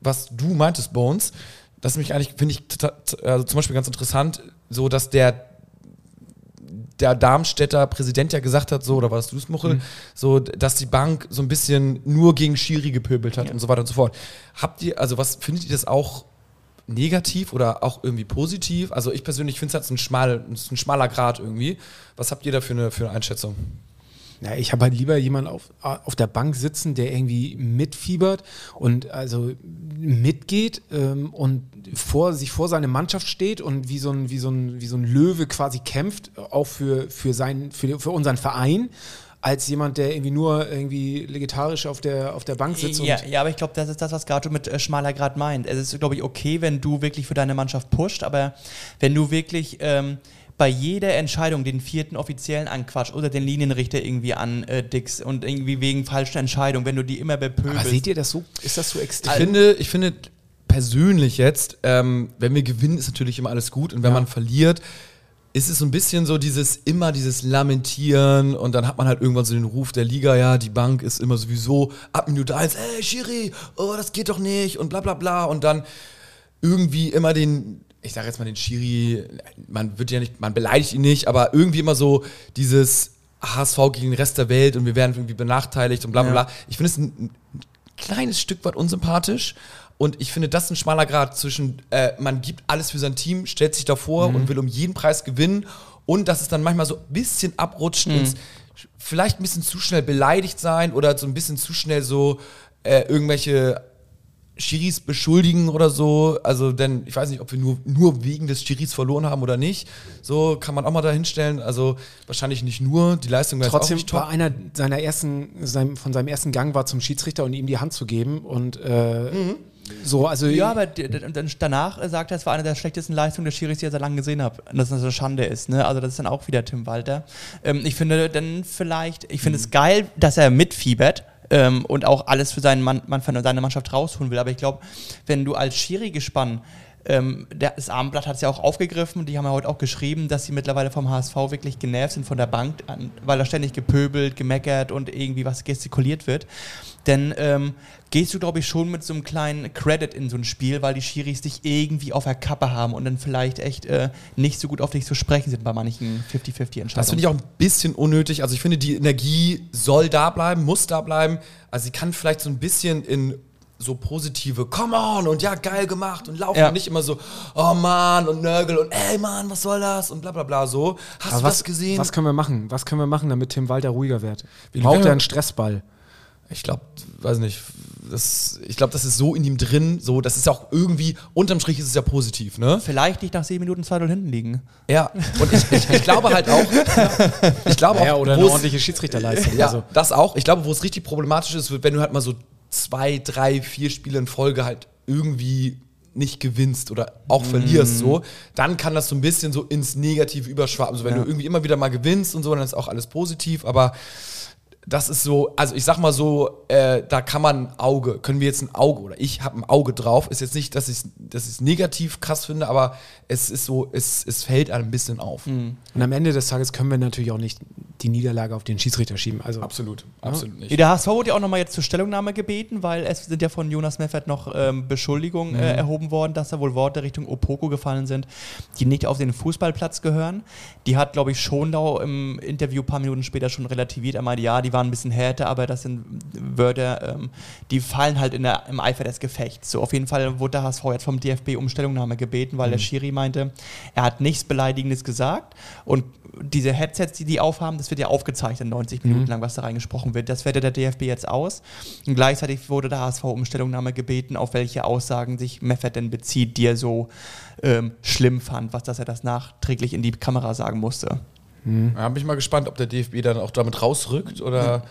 [SPEAKER 2] was du meintest, Bones. Das ist mich eigentlich, finde ich, tota- also zum Beispiel ganz interessant, so dass der der Darmstädter Präsident ja gesagt hat, so, oder warst du es, Muchel, so, dass die Bank so ein bisschen nur gegen Schiri gepöbelt hat und so weiter und so fort. Habt ihr, also was, findet ihr das auch negativ oder auch irgendwie positiv? Also ich persönlich finde es halt ein, schmal, ein schmaler Grad irgendwie. Was habt ihr da für eine, für eine Einschätzung?
[SPEAKER 1] Ja, ich habe halt lieber jemanden auf, auf der Bank sitzen, der irgendwie mitfiebert und also mitgeht ähm, und vor, sich vor seine Mannschaft steht und wie so ein, wie so ein, wie so ein Löwe quasi kämpft, auch für, für, sein, für, für unseren Verein, als jemand, der irgendwie nur irgendwie vegetarisch auf der, auf der Bank sitzt.
[SPEAKER 3] Ja,
[SPEAKER 1] und
[SPEAKER 3] ja, aber ich glaube, das ist das, was Gato mit äh, schmaler Grad meint. Es ist, glaube ich, okay, wenn du wirklich für deine Mannschaft pusht, aber wenn du wirklich ähm, bei jeder Entscheidung den vierten Offiziellen anquatscht oder den Linienrichter irgendwie andickst und irgendwie wegen falschen Entscheidungen, wenn du die immer bepöbelst.
[SPEAKER 1] aber seht ihr das so? Ist das so
[SPEAKER 2] Ich
[SPEAKER 1] extrem?
[SPEAKER 2] finde, ich finde persönlich jetzt, ähm, wenn wir gewinnen, ist natürlich immer alles gut und wenn
[SPEAKER 1] Ja.
[SPEAKER 2] man verliert, ist es so ein bisschen so dieses immer dieses Lamentieren und dann hat man halt irgendwann so den Ruf der Liga, ja, die Bank ist immer sowieso ab Minute 1, ey Schiri, oh, das geht doch nicht und bla bla bla und dann irgendwie immer den, ich sage jetzt mal den Schiri, man wird ja nicht, man beleidigt ihn nicht, aber irgendwie immer so dieses HSV gegen den Rest der Welt und wir werden irgendwie benachteiligt und bla bla
[SPEAKER 3] Ja.
[SPEAKER 2] bla. Ich finde es ein, ein kleines Stück weit unsympathisch. Und ich finde, das ist ein schmaler Grad zwischen, äh, man gibt alles für sein Team, stellt sich davor und will um jeden Preis gewinnen. Und dass es dann manchmal so ein bisschen abrutscht ins vielleicht ein bisschen zu schnell beleidigt sein oder so ein bisschen zu schnell so äh, irgendwelche Schiris beschuldigen oder so. Also, denn ich weiß nicht, ob wir nur, nur wegen des Schiris verloren haben oder nicht. So kann man auch mal da hinstellen. Also, wahrscheinlich nicht nur. Die Leistung war jetzt auch
[SPEAKER 1] Trotzdem
[SPEAKER 2] nicht top.
[SPEAKER 1] war einer seiner ersten, seinem, von seinem ersten Gang war zum Schiedsrichter und ihm die Hand zu geben und äh, so, also
[SPEAKER 3] Ja, aber danach äh, sagt er, es war eine der schlechtesten Leistungen des Schiris, die er seit langem gesehen hat. Und dass das eine Schande ist. Ne? Also das ist dann auch wieder Tim Walter. Ähm, ich finde dann vielleicht, ich finde es geil, dass er mitfiebert. Ähm, und auch alles für seinen Mann, Mann, seine Mannschaft rausholen will. Aber ich glaube, wenn du als Schiri-Gespann ähm, das Abendblatt hat es ja auch aufgegriffen, die haben ja heute auch geschrieben, dass sie mittlerweile vom HSV wirklich genervt sind von der Bank, an, weil da ständig gepöbelt, gemeckert und irgendwie was gestikuliert wird. Denn ähm, gehst du, glaube ich, schon mit so einem kleinen Credit in so ein Spiel, weil die Schiris dich irgendwie auf der Kappe haben und dann vielleicht echt äh, nicht so gut auf dich zu sprechen sind bei manchen 50-50-Entscheidungen.
[SPEAKER 2] Das finde ich auch ein bisschen unnötig. Also ich finde, die Energie soll da bleiben, muss da bleiben. Also sie kann vielleicht so ein bisschen in so positive Come on und ja, geil gemacht und laufen
[SPEAKER 3] Ja.
[SPEAKER 2] und nicht immer so, oh Mann und Nörgel und ey Mann, was soll das und bla bla bla so. Hast
[SPEAKER 1] Aber
[SPEAKER 2] du
[SPEAKER 1] was,
[SPEAKER 2] das gesehen?
[SPEAKER 1] was können wir machen? Was können wir machen, damit Tim Walter ruhiger wird?
[SPEAKER 2] Wie
[SPEAKER 1] Braucht er einen Stressball?
[SPEAKER 2] Ich glaube, weiß nicht, das, ich glaube, das ist so in ihm drin, so, das ist auch irgendwie, unterm Strich ist es ja positiv, ne?
[SPEAKER 3] vielleicht nicht nach 7 Minuten 2-0 hinten liegen.
[SPEAKER 2] Ja, und ich, ich, ich glaube halt auch, ich glaube
[SPEAKER 1] Ja,
[SPEAKER 2] auch,
[SPEAKER 1] oder eine ordentliche Schiedsrichterleistung.
[SPEAKER 2] Ja,
[SPEAKER 1] Also,
[SPEAKER 2] das auch. Ich glaube, wo es richtig problematisch ist, wird, wenn du halt mal so zwei, drei, vier Spiele in Folge halt irgendwie nicht gewinnst oder auch verlierst so, dann kann das so ein bisschen so ins Negative überschwappen. Also wenn du irgendwie immer wieder mal gewinnst und so, dann ist auch alles positiv, aber das ist so, also ich sag mal so, äh, da kann man ein Auge, können wir jetzt ein Auge oder ich habe ein Auge drauf. Ist jetzt nicht, dass ich es negativ krass finde, aber es ist so, es, es fällt einem ein bisschen auf.
[SPEAKER 1] und am Ende des Tages können wir natürlich auch nicht die Niederlage auf den Schiedsrichter schieben. Also,
[SPEAKER 2] Absolut, absolut nicht.
[SPEAKER 3] Der HSV wurde ja auch nochmal jetzt zur Stellungnahme gebeten, weil es sind ja von Jonas Meffert noch ähm, Beschuldigungen äh, erhoben worden, dass da wohl Worte Richtung Opoko gefallen sind, die nicht auf den Fußballplatz gehören. Die hat, glaube ich, Schonlau im Interview ein paar Minuten später schon relativiert. Er meinte, ja, die waren ein bisschen härter, aber das sind Wörter, ähm, die fallen halt in der, im Eifer des Gefechts. So, auf jeden Fall wurde der HSV jetzt vom DFB um Stellungnahme gebeten, weil der Schiri meinte, er hat nichts Beleidigendes gesagt und diese Headsets, die die aufhaben, das wird ja aufgezeichnet 90 Minuten lang, was da reingesprochen wird. Das wertet der DFB jetzt aus. Und gleichzeitig wurde der HSV um Stellungnahme gebeten, auf welche Aussagen sich Meffert denn bezieht, die er so ähm, schlimm fand, was dass er das nachträglich in die Kamera sagen musste.
[SPEAKER 2] Da bin ich mal gespannt, ob der DFB dann auch damit rausrückt oder.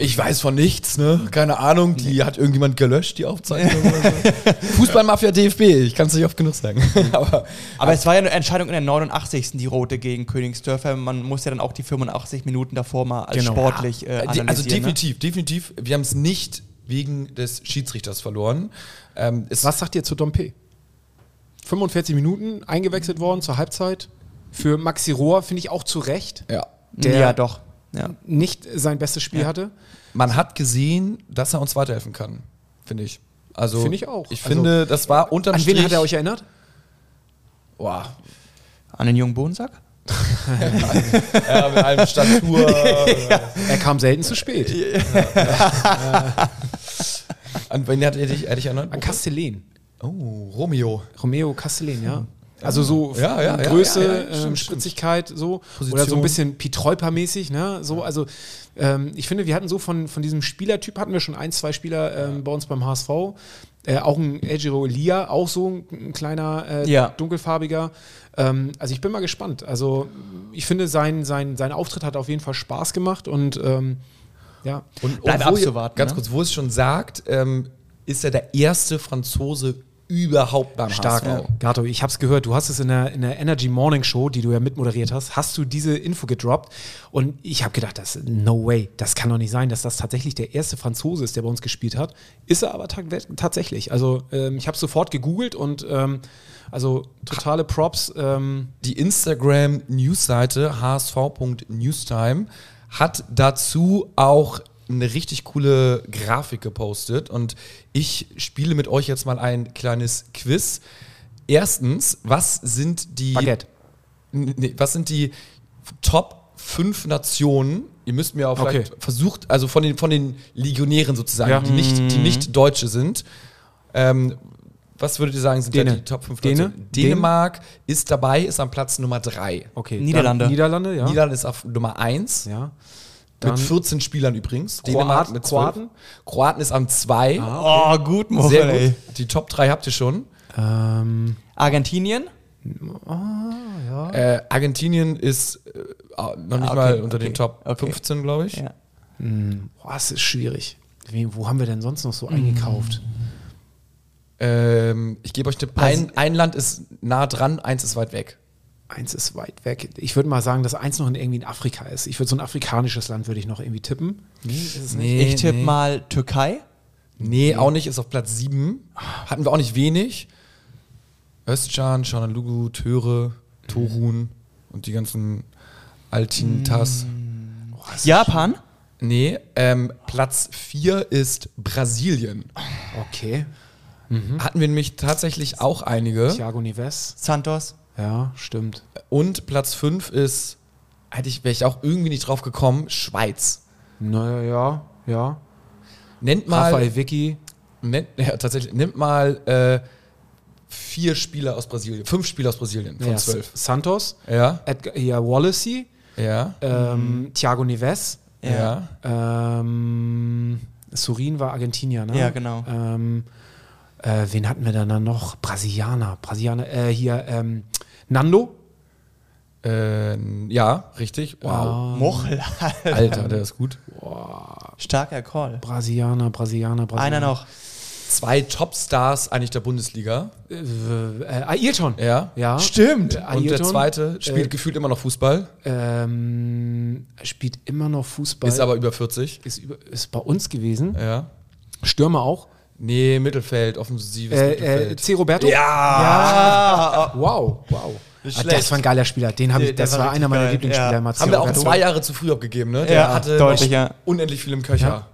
[SPEAKER 2] Ich weiß von nichts, ne? Keine Ahnung. Die hat irgendjemand gelöscht, die Aufzeichnung oder so. Fußballmafia DFB, ich kann es nicht oft genug sagen. Aber
[SPEAKER 3] Aber es war ja eine Entscheidung in der 89. die rote gegen Königsdörfer. Man muss ja dann auch die 85 Minuten davor mal als
[SPEAKER 1] Genau.
[SPEAKER 3] sportlich äh,
[SPEAKER 2] Äh,
[SPEAKER 3] analysieren.
[SPEAKER 2] die- also
[SPEAKER 3] ne?
[SPEAKER 2] definitiv, definitiv. Wir haben es nicht wegen des Schiedsrichters verloren. Ähm, es
[SPEAKER 1] was sagt ihr zu Dompe? 45 Minuten eingewechselt worden zur Halbzeit. Für Maxi Rohr finde ich auch zu Recht.
[SPEAKER 2] Ja.
[SPEAKER 1] Der
[SPEAKER 3] ja, doch. Ja.
[SPEAKER 1] nicht sein bestes Spiel hatte.
[SPEAKER 2] Man hat gesehen, dass er uns weiterhelfen kann, finde ich. Also,
[SPEAKER 1] Finde ich auch.
[SPEAKER 2] Ich
[SPEAKER 1] Also,
[SPEAKER 2] finde, das war unterm
[SPEAKER 1] An
[SPEAKER 2] Strich.
[SPEAKER 1] wen hat er euch erinnert?
[SPEAKER 2] Boah,
[SPEAKER 3] An den jungen Bohnensack?
[SPEAKER 2] ja, mit allem Statur.
[SPEAKER 1] Er kam selten zu spät.
[SPEAKER 2] An wen hat er dich, er dich erinnert?
[SPEAKER 1] An Castellin.
[SPEAKER 2] Oh, Romeo.
[SPEAKER 1] Romeo Castellin, ja. Also so
[SPEAKER 2] Ja, ja,
[SPEAKER 1] Größe,
[SPEAKER 2] ja, ja, stimmt,
[SPEAKER 1] ähm,
[SPEAKER 2] stimmt.
[SPEAKER 1] Spritzigkeit, so.
[SPEAKER 2] Position.
[SPEAKER 1] Oder so ein bisschen Pietreuper-mäßig, ne? So, also ähm, ich finde, wir hatten so von, von diesem Spielertyp hatten wir schon ein, zwei Spieler ähm, bei uns beim HSV. Äh, auch ein Ejiro Elia, auch so ein, ein kleiner, äh,
[SPEAKER 3] Ja.
[SPEAKER 1] dunkelfarbiger. Ähm, also ich bin mal gespannt. Also ich finde, sein, sein, sein Auftritt hat auf jeden Fall Spaß gemacht und ähm, ja.
[SPEAKER 2] Und ihr-
[SPEAKER 3] abzuwarten,
[SPEAKER 2] Ganz
[SPEAKER 3] ne?
[SPEAKER 2] kurz, wo es schon sagt, ähm, ist er der erste Franzose überhaupt beim
[SPEAKER 1] Stark.
[SPEAKER 2] HSV.
[SPEAKER 1] Gato, ich habe es gehört, du hast es in der, in der Energy Morning Show, die du ja mitmoderiert hast, hast du diese Info gedroppt und ich habe gedacht, das no way, das kann doch nicht sein, dass das tatsächlich der erste Franzose ist, der bei uns gespielt hat. Ist er aber ta tatsächlich. Also ähm, ich habe sofort gegoogelt und ähm, also totale Props. Ähm,
[SPEAKER 2] Die Instagram-Newsseite hsv.newstime hat dazu auch eine richtig coole Grafik gepostet und ich spiele mit euch jetzt mal ein kleines Quiz. Erstens, was sind die
[SPEAKER 1] Baguette.
[SPEAKER 2] Nee, was sind die Top 5 Nationen? Ihr müsst mir auch vielleicht
[SPEAKER 1] Okay.
[SPEAKER 2] versucht, also von den, von den Legionären sozusagen,
[SPEAKER 1] Ja.
[SPEAKER 2] die, nicht, die nicht Deutsche sind. Ähm, Was würdet ihr sagen, sind
[SPEAKER 1] Däne.
[SPEAKER 2] da die Top 5
[SPEAKER 1] Däne?
[SPEAKER 2] Nationen? Dänemark ist dabei, ist am Platz Nummer 3.
[SPEAKER 1] Okay.
[SPEAKER 3] Niederlande.
[SPEAKER 1] Dann Niederlande, ja.
[SPEAKER 2] Niederlande ist auf Nummer 1.
[SPEAKER 1] ja. Dann
[SPEAKER 2] Mit 14 Spielern übrigens.
[SPEAKER 1] Kroat-
[SPEAKER 2] mit 12.
[SPEAKER 1] Kroaten?
[SPEAKER 2] Kroaten ist am 2.
[SPEAKER 3] Oh, gut, Mochel,
[SPEAKER 2] Sehr gut. Die Top 3 habt ihr schon.
[SPEAKER 1] ähm,
[SPEAKER 3] Argentinien?
[SPEAKER 2] Äh, Argentinien ist äh, noch nicht
[SPEAKER 3] Ah, okay,
[SPEAKER 2] mal unter
[SPEAKER 3] okay,
[SPEAKER 2] den Top
[SPEAKER 3] okay.
[SPEAKER 2] 15, glaube ich.
[SPEAKER 3] Ja.
[SPEAKER 1] boah, das ist schwierig. Wie, wo haben wir denn sonst noch so eingekauft?
[SPEAKER 2] Ähm, ich gebe euch einen Tipp. Ein, ein Land ist nah dran, eins ist weit weg.
[SPEAKER 1] Eins ist weit weg. Ich würde mal sagen, dass eins noch in, irgendwie in Afrika ist. Ich würde so ein afrikanisches Land würde ich noch irgendwie tippen. Nee, ist.
[SPEAKER 2] Nee,
[SPEAKER 3] Ich tippe
[SPEAKER 2] nee.
[SPEAKER 3] mal Türkei.
[SPEAKER 2] Nee, auch nicht, ist auf Platz 7. Hatten wir auch nicht wenig. Özcan, Şanlıurfa, Töre, Torun und die ganzen Altintas.
[SPEAKER 3] Japan?
[SPEAKER 2] Nee, ähm, Platz 4 ist Brasilien.
[SPEAKER 1] Okay.
[SPEAKER 2] Hatten wir nämlich tatsächlich auch einige.
[SPEAKER 1] Thiago Neves.
[SPEAKER 3] Santos?
[SPEAKER 1] Ja, stimmt.
[SPEAKER 2] Und Platz 5 ist, hätte ich, wäre ich auch irgendwie nicht drauf gekommen, Schweiz.
[SPEAKER 1] Naja, ja, ja.
[SPEAKER 2] Nennt mal,
[SPEAKER 1] Raphael Vicky.
[SPEAKER 2] nennt, ja, tatsächlich, nimmt mal äh, vier Spieler aus Brasilien, fünf Spieler aus Brasilien von
[SPEAKER 1] Ja,
[SPEAKER 2] zwölf.
[SPEAKER 1] Santos.
[SPEAKER 2] Ja,
[SPEAKER 1] Edgar, ja, Wallacey.
[SPEAKER 2] ja,
[SPEAKER 1] Ähm, Thiago Neves.
[SPEAKER 2] ja.
[SPEAKER 1] Ähm, Surin war Argentinier, ne?
[SPEAKER 3] Ja, genau.
[SPEAKER 1] Ähm, äh, wen hatten wir denn da noch? Brasilianer. Brasilianer. Äh, hier, ähm, Nando.
[SPEAKER 2] Äh, ja, richtig. Wow.
[SPEAKER 3] Mochel.
[SPEAKER 2] Alter, der ist gut.
[SPEAKER 3] Starker Call.
[SPEAKER 1] Brasilianer, Brasilianer, Brasilianer.
[SPEAKER 3] Einer noch.
[SPEAKER 2] Zwei Topstars eigentlich der Bundesliga.
[SPEAKER 1] Äh, äh, Ayrton.
[SPEAKER 2] Ja.
[SPEAKER 1] Ja.
[SPEAKER 3] Stimmt.
[SPEAKER 1] Äh,
[SPEAKER 2] Und der
[SPEAKER 1] Ayrton,
[SPEAKER 2] zweite spielt
[SPEAKER 1] äh,
[SPEAKER 2] gefühlt immer noch Fußball,
[SPEAKER 1] Ähm, spielt immer noch Fußball.
[SPEAKER 2] ist aber über 40.
[SPEAKER 1] ist, über, ist bei uns gewesen.
[SPEAKER 2] Ja.
[SPEAKER 1] Stürmer auch.
[SPEAKER 2] Nee, Mittelfeld, offensives
[SPEAKER 1] Äh, äh,
[SPEAKER 2] Mittelfeld.
[SPEAKER 1] C. Roberto?
[SPEAKER 3] Ja.
[SPEAKER 1] Wow, wow.
[SPEAKER 3] Nicht
[SPEAKER 1] Ah, das war ein geiler Spieler. Den hab ich, das
[SPEAKER 3] war
[SPEAKER 1] war, einer meiner
[SPEAKER 3] geil,
[SPEAKER 1] Lieblingsspieler.
[SPEAKER 3] ja.
[SPEAKER 2] Haben wir auch zwei Jahre zu früh abgegeben, ne? Der
[SPEAKER 3] Ja,
[SPEAKER 2] hatte
[SPEAKER 3] deutlich, ja.
[SPEAKER 2] unendlich viel im Köcher.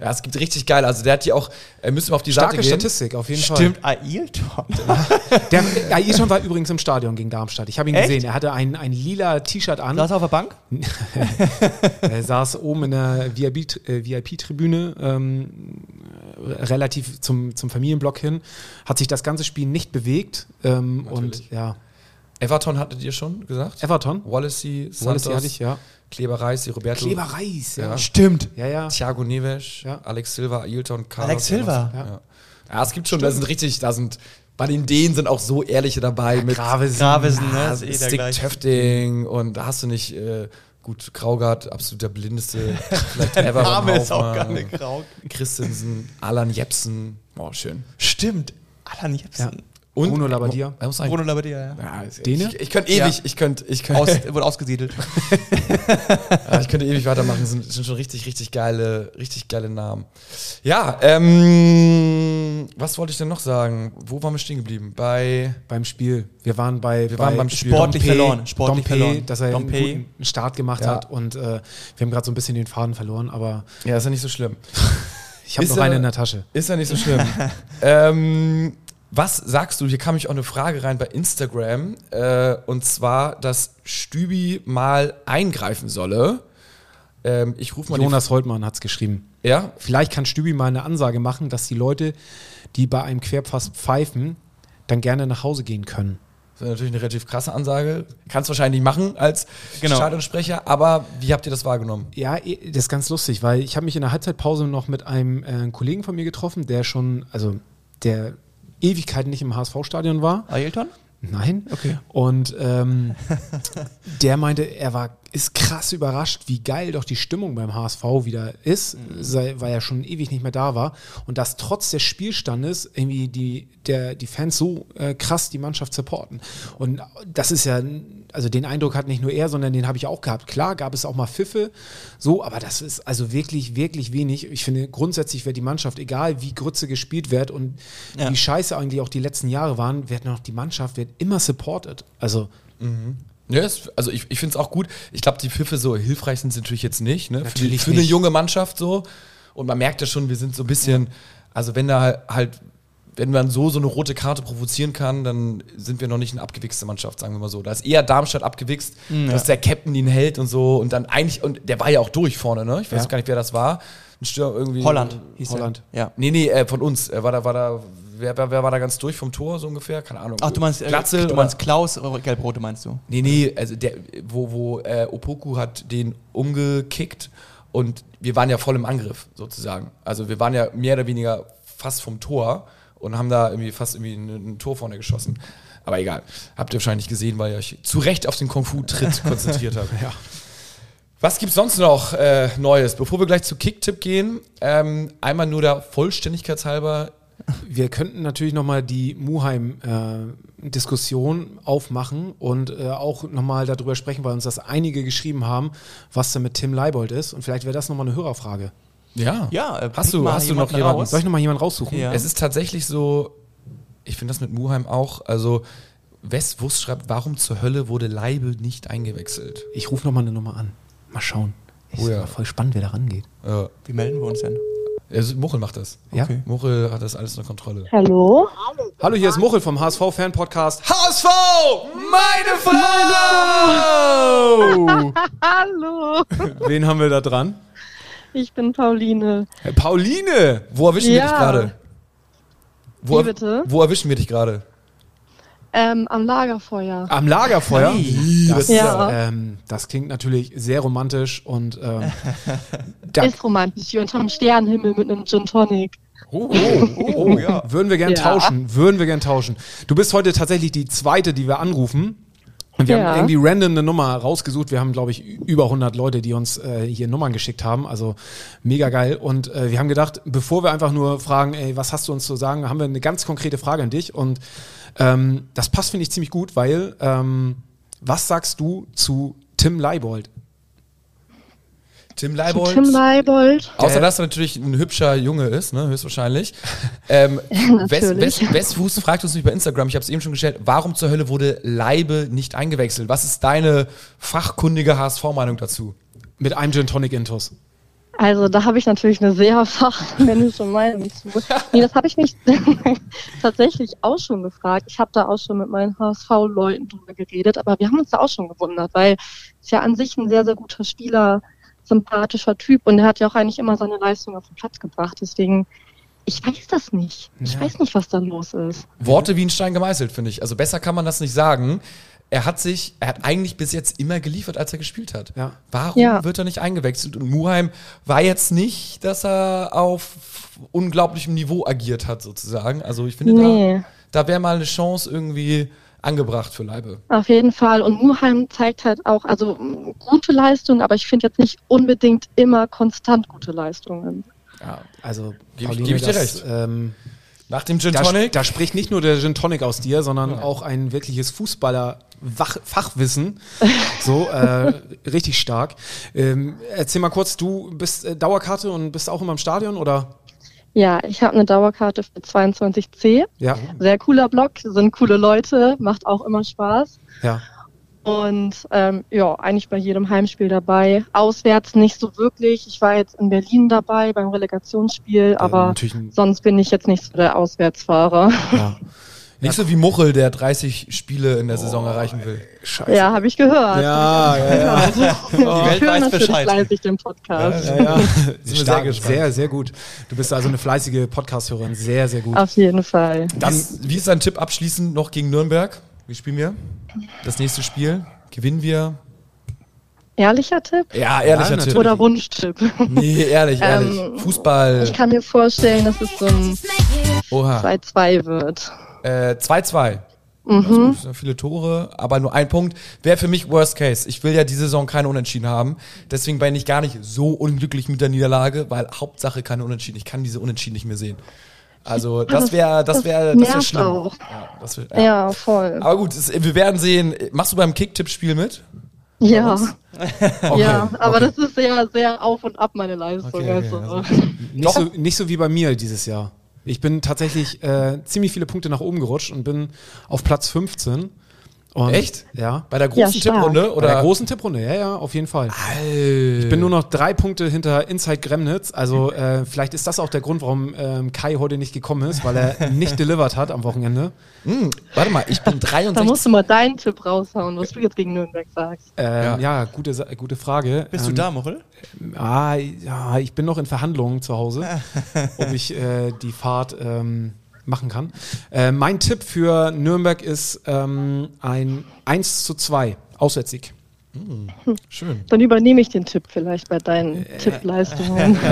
[SPEAKER 2] Ja. es gibt richtig geil. Also der hat hier auch, äh, müssen wir auf die
[SPEAKER 1] Starke
[SPEAKER 2] Seite gehen.
[SPEAKER 1] Statistik, auf jeden
[SPEAKER 3] Stimmt, Ailton.
[SPEAKER 1] Fall. Der, Ayrton war übrigens im Stadion gegen Darmstadt. Ich habe ihn
[SPEAKER 3] Echt?
[SPEAKER 1] gesehen. Er hatte ein, ein lila T-Shirt an.
[SPEAKER 3] Saß er auf der Bank?
[SPEAKER 1] Er saß oben in der VIP äh, VIP-Tribüne, ähm, äh, relativ zum, zum Familienblock hin, hat sich das ganze Spiel nicht bewegt. Ähm, und ja,
[SPEAKER 2] Everton hattet ihr schon gesagt?
[SPEAKER 1] Everton.
[SPEAKER 2] Wallacey, Santos,
[SPEAKER 1] Wallacey hatte ich, ja.
[SPEAKER 2] Kleber Reis, Roberto.
[SPEAKER 1] Kleber Reis, ja.
[SPEAKER 2] Ja.
[SPEAKER 3] Stimmt.
[SPEAKER 1] Ja, ja.
[SPEAKER 2] Thiago Neves,
[SPEAKER 1] Ja.
[SPEAKER 2] Alex Silva, Ailton, Carlos.
[SPEAKER 3] Alex Silva.
[SPEAKER 2] Ja. Ja. ja, es gibt schon, da sind richtig, da sind, bei den Dänen sind auch so ehrliche dabei mit
[SPEAKER 1] Gravesen.
[SPEAKER 3] Gravesen, ne? Ist eh
[SPEAKER 2] Stick. Töfting und da hast du nicht, äh, gut, Kraugard, absolut der blindeste, vielleicht ever.
[SPEAKER 3] Name ist auch gar nicht grau.
[SPEAKER 2] Christensen, Alan Jepsen, oh, schön.
[SPEAKER 3] Stimmt. Alan Jepsen.
[SPEAKER 2] Und
[SPEAKER 1] Bruno Labbadia.
[SPEAKER 3] Bruno Labbadia, ja.
[SPEAKER 2] ja? Ich, ich könnte ewig,
[SPEAKER 3] Ja.
[SPEAKER 2] ich könnte, ich könnte,
[SPEAKER 3] Aus, wurde ausgesiedelt.
[SPEAKER 2] ja, ich könnte ewig weitermachen. Das sind, sind schon richtig, richtig geile, richtig geile Namen. Ja, ähm, was wollte ich denn noch sagen? Wo waren wir stehen geblieben? Bei
[SPEAKER 1] Beim Spiel. Wir waren bei,
[SPEAKER 2] Wir
[SPEAKER 1] bei
[SPEAKER 2] waren beim Spiel.
[SPEAKER 3] Sportlich
[SPEAKER 1] Dompe,
[SPEAKER 3] verloren, sportlich
[SPEAKER 1] Dompe,
[SPEAKER 3] verloren.
[SPEAKER 1] dass er einen
[SPEAKER 3] Dompe.
[SPEAKER 1] guten Start gemacht
[SPEAKER 2] Ja.
[SPEAKER 1] hat und äh, wir haben gerade so ein bisschen den Faden verloren, aber
[SPEAKER 2] ja, ist ja nicht so schlimm.
[SPEAKER 1] ich habe noch
[SPEAKER 2] er-
[SPEAKER 1] einen in der Tasche.
[SPEAKER 2] Ist ja nicht so schlimm. ähm, was sagst du? Hier kam mich auch eine Frage rein bei Instagram. Äh, und zwar, dass Stübi mal eingreifen solle. Ähm, ich rufe mal
[SPEAKER 1] Jonas Holtmann hat es geschrieben.
[SPEAKER 2] Ja,
[SPEAKER 1] Vielleicht kann Stübi mal eine Ansage machen, dass die Leute, die bei einem Querpass pfeifen, dann gerne nach Hause gehen können.
[SPEAKER 2] das ist natürlich eine relativ krasse Ansage. Kannst wahrscheinlich nicht machen als
[SPEAKER 3] Genau.
[SPEAKER 2] Stadionsprecher. Aber wie habt ihr das wahrgenommen?
[SPEAKER 1] Ja, das ist ganz lustig, weil ich habe mich in der Halbzeitpause noch mit einem äh, Kollegen von mir getroffen, der schon, also der Ewigkeiten nicht im HSV-Stadion war.
[SPEAKER 3] Ailton?
[SPEAKER 1] Nein.
[SPEAKER 3] Okay.
[SPEAKER 1] Und ähm, der meinte, er war, ist krass überrascht, wie geil doch die Stimmung beim HSV wieder ist, sei, weil er schon ewig nicht mehr da war. Und dass trotz des Spielstandes irgendwie die, der, die Fans so äh, krass die Mannschaft supporten. Und das ist ja, also den Eindruck hat nicht nur er, sondern den habe ich auch gehabt. Klar gab es auch mal Pfiffe, so, aber das ist also wirklich, wirklich wenig. Ich finde, grundsätzlich wird die Mannschaft, egal wie Grütze gespielt wird und
[SPEAKER 3] Ja.
[SPEAKER 1] wie scheiße eigentlich auch die letzten Jahre waren, wird noch die Mannschaft wird immer supported. Also
[SPEAKER 2] Ja, es, also ich, ich finde es auch gut. Ich glaube, die Pfiffe so hilfreich sind sie natürlich jetzt nicht. Ne? Für, die,
[SPEAKER 1] Natürlich
[SPEAKER 2] für eine
[SPEAKER 1] nicht.
[SPEAKER 2] junge Mannschaft so. Und man merkt ja schon, wir sind so ein bisschen, also wenn da halt, wenn man so so eine rote Karte provozieren kann, dann sind wir noch nicht eine abgewichste Mannschaft, sagen wir mal so. Da ist eher Darmstadt abgewichst, dass der Captain ihn hält und so. Und dann eigentlich, und der war ja auch durch vorne, ne? Ich weiß
[SPEAKER 1] Ja.
[SPEAKER 2] gar nicht, wer das war. Ein Stürmer irgendwie.
[SPEAKER 3] Holland hieß
[SPEAKER 1] Holland.
[SPEAKER 3] er. Ja.
[SPEAKER 2] Nee, nee, äh, von uns. Er war da, war da, wer, wer, wer war da ganz durch vom Tor so ungefähr? Keine Ahnung.
[SPEAKER 3] Ach, du meinst, äh,
[SPEAKER 2] Glatzel?
[SPEAKER 3] du meinst Klaus oder Gelbrote meinst du?
[SPEAKER 2] Nee, nee, also der, wo, wo äh, Opoku hat den umgekickt und wir waren ja voll im Angriff sozusagen. Also wir waren ja mehr oder weniger fast vom Tor und haben da irgendwie fast irgendwie ein, ein Tor vorne geschossen. Aber egal, habt ihr wahrscheinlich gesehen, weil ihr euch zu Recht auf den Kung-Fu-Tritt konzentriert habt. ja. Was gibt's sonst noch äh, Neues? Bevor wir gleich zu Kicktipp gehen, ähm, einmal nur der Vollständigkeit halber.
[SPEAKER 1] Wir könnten natürlich nochmal die Muheim-Diskussion aufmachen und äh, auch nochmal darüber sprechen, weil uns das einige geschrieben haben, was da mit Tim Leibold ist. Und vielleicht wäre das nochmal eine Hörerfrage.
[SPEAKER 2] Ja.
[SPEAKER 3] Ja, äh,
[SPEAKER 2] hast du, hast du noch
[SPEAKER 3] jemanden raus.
[SPEAKER 1] Soll ich nochmal jemanden raussuchen?
[SPEAKER 3] Ja.
[SPEAKER 2] Es ist tatsächlich so, ich finde das mit Muheim auch, also Wes Wust schreibt, warum zur Hölle wurde Leibe nicht eingewechselt?
[SPEAKER 1] Ich rufe nochmal eine Nummer an. Mal schauen. Ist
[SPEAKER 2] Oh ja.
[SPEAKER 1] voll spannend, wer da rangeht.
[SPEAKER 2] Äh,
[SPEAKER 3] Wie melden wir uns denn?
[SPEAKER 2] Also Muchel macht das.
[SPEAKER 1] Ja?
[SPEAKER 3] Okay.
[SPEAKER 2] Muchel hat das alles unter Kontrolle.
[SPEAKER 5] Hallo?
[SPEAKER 1] Hallo, hier ist Muchel vom HSV-Fan-Podcast.
[SPEAKER 2] HSV! Meine Frau!
[SPEAKER 5] Hallo,
[SPEAKER 1] Wen haben wir da dran?
[SPEAKER 5] ich bin Pauline.
[SPEAKER 1] Pauline!
[SPEAKER 2] Wo erwischen wir
[SPEAKER 5] Ja.
[SPEAKER 2] dich gerade? Wo,
[SPEAKER 5] Wie bitte?
[SPEAKER 2] wo erwischen wir dich gerade?
[SPEAKER 5] Ähm, am Lagerfeuer.
[SPEAKER 1] Am Lagerfeuer. Das,
[SPEAKER 5] Ja.
[SPEAKER 1] ähm, das klingt natürlich sehr romantisch und ähm,
[SPEAKER 5] Ist romantisch hier unterm Sternenhimmel mit einem Gin Tonic.
[SPEAKER 1] oh, oh, oh,
[SPEAKER 3] ja.
[SPEAKER 1] würden wir gern
[SPEAKER 5] Ja.
[SPEAKER 1] tauschen. Würden wir gern tauschen. Du bist heute tatsächlich die zweite, die wir anrufen. Und wir
[SPEAKER 5] Ja.
[SPEAKER 1] haben irgendwie random eine Nummer rausgesucht. Wir haben, glaube ich, über 100 Leute, die uns äh, hier Nummern geschickt haben. Also mega geil. Und äh, wir haben gedacht, bevor wir einfach nur fragen, ey, was hast du uns zu sagen, haben wir eine ganz konkrete Frage an dich. Und ähm, das passt, finde ich, ziemlich gut, weil ähm, was sagst du zu Tim Leibold?
[SPEAKER 2] Tim Leibold.
[SPEAKER 5] Tim Leibold.
[SPEAKER 2] Außer dass er natürlich ein hübscher Junge ist, ne, höchstwahrscheinlich. Ähm, Wes,
[SPEAKER 5] Natürlich.
[SPEAKER 2] Wes, Wes Fuß fragt uns nicht bei Instagram, ich habe es eben schon gestellt, warum zur Hölle wurde Leibe nicht eingewechselt? Was ist deine fachkundige HSV-Meinung dazu?
[SPEAKER 1] Mit einem Gin Tonic Intus.
[SPEAKER 5] Also da habe ich natürlich eine sehr fachmännische Meinung zu. Nee, das habe ich mich tatsächlich auch schon gefragt. Ich habe da auch schon mit meinen HSV-Leuten drüber geredet, aber wir haben uns da auch schon gewundert, weil es ja an sich ein sehr, sehr guter Spieler, sympathischer Typ und er hat ja auch eigentlich immer seine Leistung auf den Platz gebracht. Deswegen, ich weiß das nicht. Ich
[SPEAKER 1] Ja.
[SPEAKER 5] weiß nicht, was da los ist.
[SPEAKER 2] Worte wie ein Stein gemeißelt, finde ich. Also besser kann man das nicht sagen. Er hat sich, er hat eigentlich bis jetzt immer geliefert, als er gespielt hat.
[SPEAKER 1] Ja.
[SPEAKER 2] Warum
[SPEAKER 5] Ja.
[SPEAKER 2] wird er nicht eingewechselt? Und Muheim war jetzt nicht, dass er auf unglaublichem Niveau agiert hat, sozusagen. Also ich finde,
[SPEAKER 5] Nee.
[SPEAKER 2] da, da wäre mal eine Chance irgendwie angebracht für Leibe.
[SPEAKER 5] Auf jeden Fall. Und Muheim zeigt halt auch, also m, gute Leistung, aber ich finde jetzt nicht unbedingt immer konstant gute Leistungen.
[SPEAKER 2] Ja.
[SPEAKER 1] Also,
[SPEAKER 2] Geb ich- geb ich dir
[SPEAKER 1] das,
[SPEAKER 2] recht.
[SPEAKER 1] Ähm,
[SPEAKER 2] Nach dem Gin
[SPEAKER 1] da,
[SPEAKER 2] Tonic.
[SPEAKER 1] da spricht nicht nur der Gin Tonic aus dir, sondern auch ein wirkliches Fußballer-Fachwissen. so, äh, richtig stark. Ähm, erzähl mal kurz, du bist äh, Dauerkarte und bist auch immer im Stadion, oder?
[SPEAKER 5] Ja, ich habe eine Dauerkarte für 22C.
[SPEAKER 1] Ja,
[SPEAKER 5] Sehr cooler Blog, sind coole Leute, macht auch immer Spaß.
[SPEAKER 1] ja.
[SPEAKER 5] Und ähm, ja, eigentlich bei jedem Heimspiel dabei. Auswärts nicht so wirklich. Ich war jetzt in Berlin dabei beim Relegationsspiel, aber
[SPEAKER 1] natürlich ein-
[SPEAKER 5] sonst bin ich jetzt nicht so der Auswärtsfahrer.
[SPEAKER 1] ja.
[SPEAKER 2] Nicht so wie Muchel, der 30 Spiele in der Saison erreichen will.
[SPEAKER 1] Scheiße.
[SPEAKER 5] Ja, habe ich gehört.
[SPEAKER 1] Ja, ja, ja.
[SPEAKER 3] Die
[SPEAKER 5] Ich
[SPEAKER 3] Welt
[SPEAKER 5] höre
[SPEAKER 3] weiß
[SPEAKER 5] natürlich
[SPEAKER 3] Bescheid.
[SPEAKER 5] fleißig den Podcast.
[SPEAKER 1] ja, ja.
[SPEAKER 2] sehr
[SPEAKER 1] Stark,
[SPEAKER 2] gespannt.
[SPEAKER 1] sehr, sehr gut. Du bist also eine fleißige Podcast-Hörerin. Sehr, sehr gut.
[SPEAKER 5] Auf jeden Fall.
[SPEAKER 2] Dann, wie ist dein Tipp abschließend noch gegen Nürnberg? Wie spielen wir? Das nächste Spiel? Gewinnen wir?
[SPEAKER 5] Ehrlicher Tipp
[SPEAKER 2] Ja, ehrlicher
[SPEAKER 1] Ja,
[SPEAKER 2] Tipp.
[SPEAKER 5] oder Wunschtipp?
[SPEAKER 2] Nee, ehrlich, ehrlich.
[SPEAKER 5] Ähm,
[SPEAKER 2] Fußball.
[SPEAKER 5] Ich kann mir vorstellen, dass es so ein
[SPEAKER 2] Oha.
[SPEAKER 5] 2-2 wird.
[SPEAKER 2] Äh, 2-2.
[SPEAKER 5] Mhm.
[SPEAKER 2] Das ist gut, das sind viele Tore, aber nur ein Punkt. Wäre für mich Worst Case. Ich will ja die Saison keine Unentschieden haben. Deswegen bin ich gar nicht so unglücklich mit der Niederlage, weil Hauptsache keine Unentschieden. Ich kann diese Unentschieden nicht mehr sehen. Also das wäre, das wäre, das wäre schlimm.
[SPEAKER 5] auch.
[SPEAKER 2] Ja, das wär,
[SPEAKER 5] Ja,
[SPEAKER 2] ja.
[SPEAKER 5] voll.
[SPEAKER 2] Aber gut, es, wir werden sehen. Machst du beim Kicktipp-Spiel mit?
[SPEAKER 5] Ja,
[SPEAKER 2] Okay,
[SPEAKER 5] ja, aber
[SPEAKER 2] okay.
[SPEAKER 5] das ist sehr, sehr auf und ab, meine Leistung.
[SPEAKER 2] Okay, okay,
[SPEAKER 5] also.
[SPEAKER 1] Nicht so, nicht so wie bei mir dieses Jahr. Ich bin tatsächlich äh, ziemlich viele Punkte nach oben gerutscht und bin auf Platz 15. Und
[SPEAKER 2] Echt?
[SPEAKER 1] Ja.
[SPEAKER 2] Bei der großen
[SPEAKER 5] Ja.
[SPEAKER 2] Tipprunde?
[SPEAKER 1] Bei
[SPEAKER 2] Oder?
[SPEAKER 1] der großen Tipprunde, ja, ja, auf jeden Fall.
[SPEAKER 2] Alter.
[SPEAKER 1] Ich bin nur noch drei Punkte hinter Inside Gremnitz. Also äh, vielleicht ist das auch der Grund, warum ähm, Kai heute nicht gekommen ist, weil er nicht delivered hat am Wochenende.
[SPEAKER 2] Hm, warte mal, ich bin
[SPEAKER 5] Da
[SPEAKER 2] 63.
[SPEAKER 5] musst du mal deinen Tipp raushauen, was du jetzt gegen Nürnberg sagst.
[SPEAKER 1] Ähm,
[SPEAKER 2] Ja.
[SPEAKER 1] ja. gute, gute Frage.
[SPEAKER 3] Bist
[SPEAKER 1] ähm,
[SPEAKER 3] du da, Muchel?
[SPEAKER 1] Ah, ja, ich bin noch in Verhandlungen zu Hause, ob ich äh, die Fahrt ähm, machen kann. Äh, mein Tipp für Nürnberg ist ähm, ein 1 zu 2 Auswärtssieg.
[SPEAKER 2] Schön.
[SPEAKER 5] Dann übernehme ich den Tipp vielleicht bei deinen
[SPEAKER 1] Äh,
[SPEAKER 5] Tippleistungen.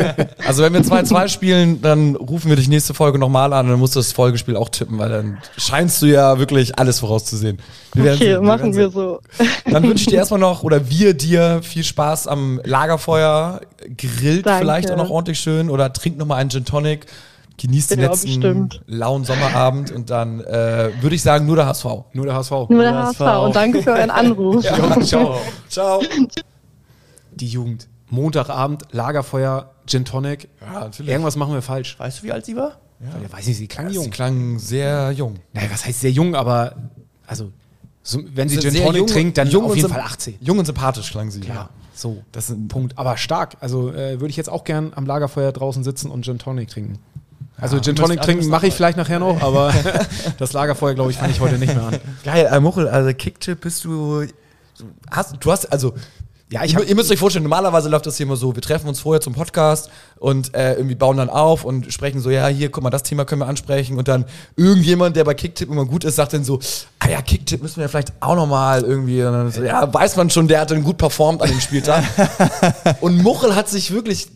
[SPEAKER 2] Also wenn wir 2-2 spielen, dann rufen wir dich nächste Folge nochmal an und dann musst du das Folgespiel auch tippen, weil dann scheinst du ja wirklich alles vorauszusehen. Wir werden
[SPEAKER 5] Okay,
[SPEAKER 2] sehen,
[SPEAKER 5] machen
[SPEAKER 2] werden
[SPEAKER 5] wir so.
[SPEAKER 2] Dann wünsche ich dir erstmal noch, oder wir dir viel Spaß am Lagerfeuer, grillt
[SPEAKER 5] Danke.
[SPEAKER 2] vielleicht auch noch ordentlich schön oder trink nochmal einen Gin Tonic, genießt den
[SPEAKER 5] Ja,
[SPEAKER 2] letzten
[SPEAKER 5] bestimmt.
[SPEAKER 2] lauen Sommerabend und dann äh, würde ich sagen, nur der HSV.
[SPEAKER 1] Nur der HSV.
[SPEAKER 5] Nur der
[SPEAKER 3] Das
[SPEAKER 5] HSV
[SPEAKER 3] war auch-
[SPEAKER 5] und danke für euren Anruf.
[SPEAKER 1] Ciao.
[SPEAKER 2] Ciao.
[SPEAKER 1] Die Jugend. Montagabend, Lagerfeuer, Gin Tonic.
[SPEAKER 2] Ja, natürlich.
[SPEAKER 1] Irgendwas machen wir falsch.
[SPEAKER 3] Weißt du, wie alt sie war?
[SPEAKER 1] Ja. weiß nicht, sie klang
[SPEAKER 2] Sie
[SPEAKER 1] jung.
[SPEAKER 2] klang sehr jung.
[SPEAKER 1] Naja, was heißt sehr jung, aber also, so, wenn sie Gin
[SPEAKER 2] Sehr
[SPEAKER 1] Tonic
[SPEAKER 2] jung-
[SPEAKER 1] trinkt, dann
[SPEAKER 2] jung
[SPEAKER 1] auf jeden Fall 18.
[SPEAKER 2] Jung und sympathisch klang sie.
[SPEAKER 1] Klar, so.
[SPEAKER 2] Das ist ein
[SPEAKER 1] Punkt. Aber stark. Also äh, würde ich jetzt auch gern am Lagerfeuer draußen sitzen und Gin Tonic trinken. Also Gin
[SPEAKER 3] müsst-
[SPEAKER 1] Tonic
[SPEAKER 3] also
[SPEAKER 1] trinken mache ich vielleicht nachher noch, aber das Lagerfeuer, glaube ich, fange ich heute nicht mehr an.
[SPEAKER 2] Geil, äh, Muchel, also Kicktipp bist du. Hast, du hast, also.
[SPEAKER 1] Ja, ich
[SPEAKER 2] ihr,
[SPEAKER 1] hab-
[SPEAKER 2] ihr müsst euch vorstellen, normalerweise läuft das hier immer so, wir treffen uns vorher zum Podcast und äh, irgendwie bauen dann auf und sprechen so, ja, hier, guck mal, das Thema können wir ansprechen und dann irgendjemand, der bei Kicktipp immer gut ist, sagt dann so, ah ja, Kicktipp müssen wir vielleicht auch nochmal irgendwie, so, ja, weiß man schon, der hat dann gut performt an dem Spieltag. und Muchel hat sich wirklich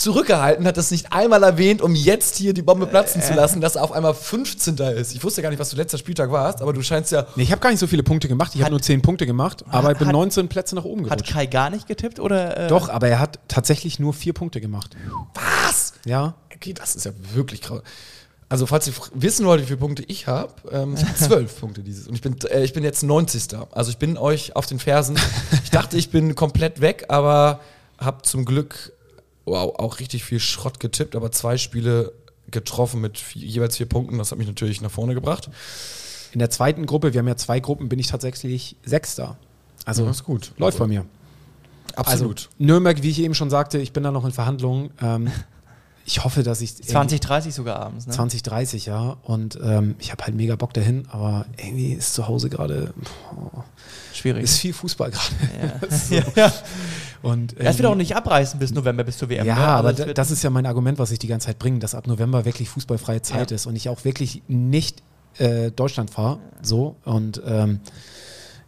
[SPEAKER 2] zurückgehalten, hat das nicht einmal erwähnt, um jetzt hier die Bombe platzen zu lassen, dass er auf einmal 15. ist. Ich wusste gar nicht, was du letzter Spieltag warst, aber du scheinst ja
[SPEAKER 1] Nee, ich habe gar nicht so viele Punkte gemacht. Ich habe nur 10 Punkte gemacht, aber ich bin
[SPEAKER 3] hat-
[SPEAKER 1] 19 Plätze nach oben
[SPEAKER 3] Hat
[SPEAKER 1] gerutscht.
[SPEAKER 3] Kai gar nicht getippt oder? Äh,
[SPEAKER 1] Doch, aber er hat tatsächlich nur 4 Punkte gemacht.
[SPEAKER 2] Was?
[SPEAKER 1] Ja.
[SPEAKER 2] Okay, das ist ja wirklich krass. Also, falls ihr fr- wissen wollt, wie viele Punkte ich habe, ähm, ich habe zwölf Punkte dieses. Und ich bin, äh, ich bin jetzt 90. Also, ich bin euch auf den Fersen. Ich dachte, ich bin komplett weg, aber habe zum Glück wow, auch richtig viel Schrott getippt, aber zwei Spiele getroffen mit vier, jeweils vier Punkten. Das hat mich natürlich nach vorne gebracht.
[SPEAKER 1] In der zweiten Gruppe, wir haben ja zwei Gruppen, bin ich tatsächlich Sechster. Also
[SPEAKER 2] Ja, ist gut.
[SPEAKER 1] läuft bei mir.
[SPEAKER 2] Absolut.
[SPEAKER 1] Also Nürnberg, wie ich eben schon sagte, ich bin da noch in Verhandlungen. Ähm, ich hoffe, dass ich
[SPEAKER 3] 20, 30 sogar abends, ne?
[SPEAKER 1] 20, 30, ja. Und ähm, ich habe halt mega Bock dahin, aber irgendwie ist zu Hause gerade,
[SPEAKER 3] Schwierig.
[SPEAKER 1] ist viel Fußball gerade.
[SPEAKER 3] ja. ja, ja.
[SPEAKER 1] Und
[SPEAKER 3] Das wird
[SPEAKER 1] ähm,
[SPEAKER 3] auch nicht abreißen bis November, bis zur WM.
[SPEAKER 1] Ja,
[SPEAKER 3] ne?
[SPEAKER 1] aber
[SPEAKER 3] es
[SPEAKER 1] da, das ist ja mein Argument, was ich die ganze Zeit bringe, dass ab November wirklich fußballfreie Zeit
[SPEAKER 3] Ja.
[SPEAKER 1] ist und ich auch wirklich nicht äh, Deutschland fahre. So und ähm,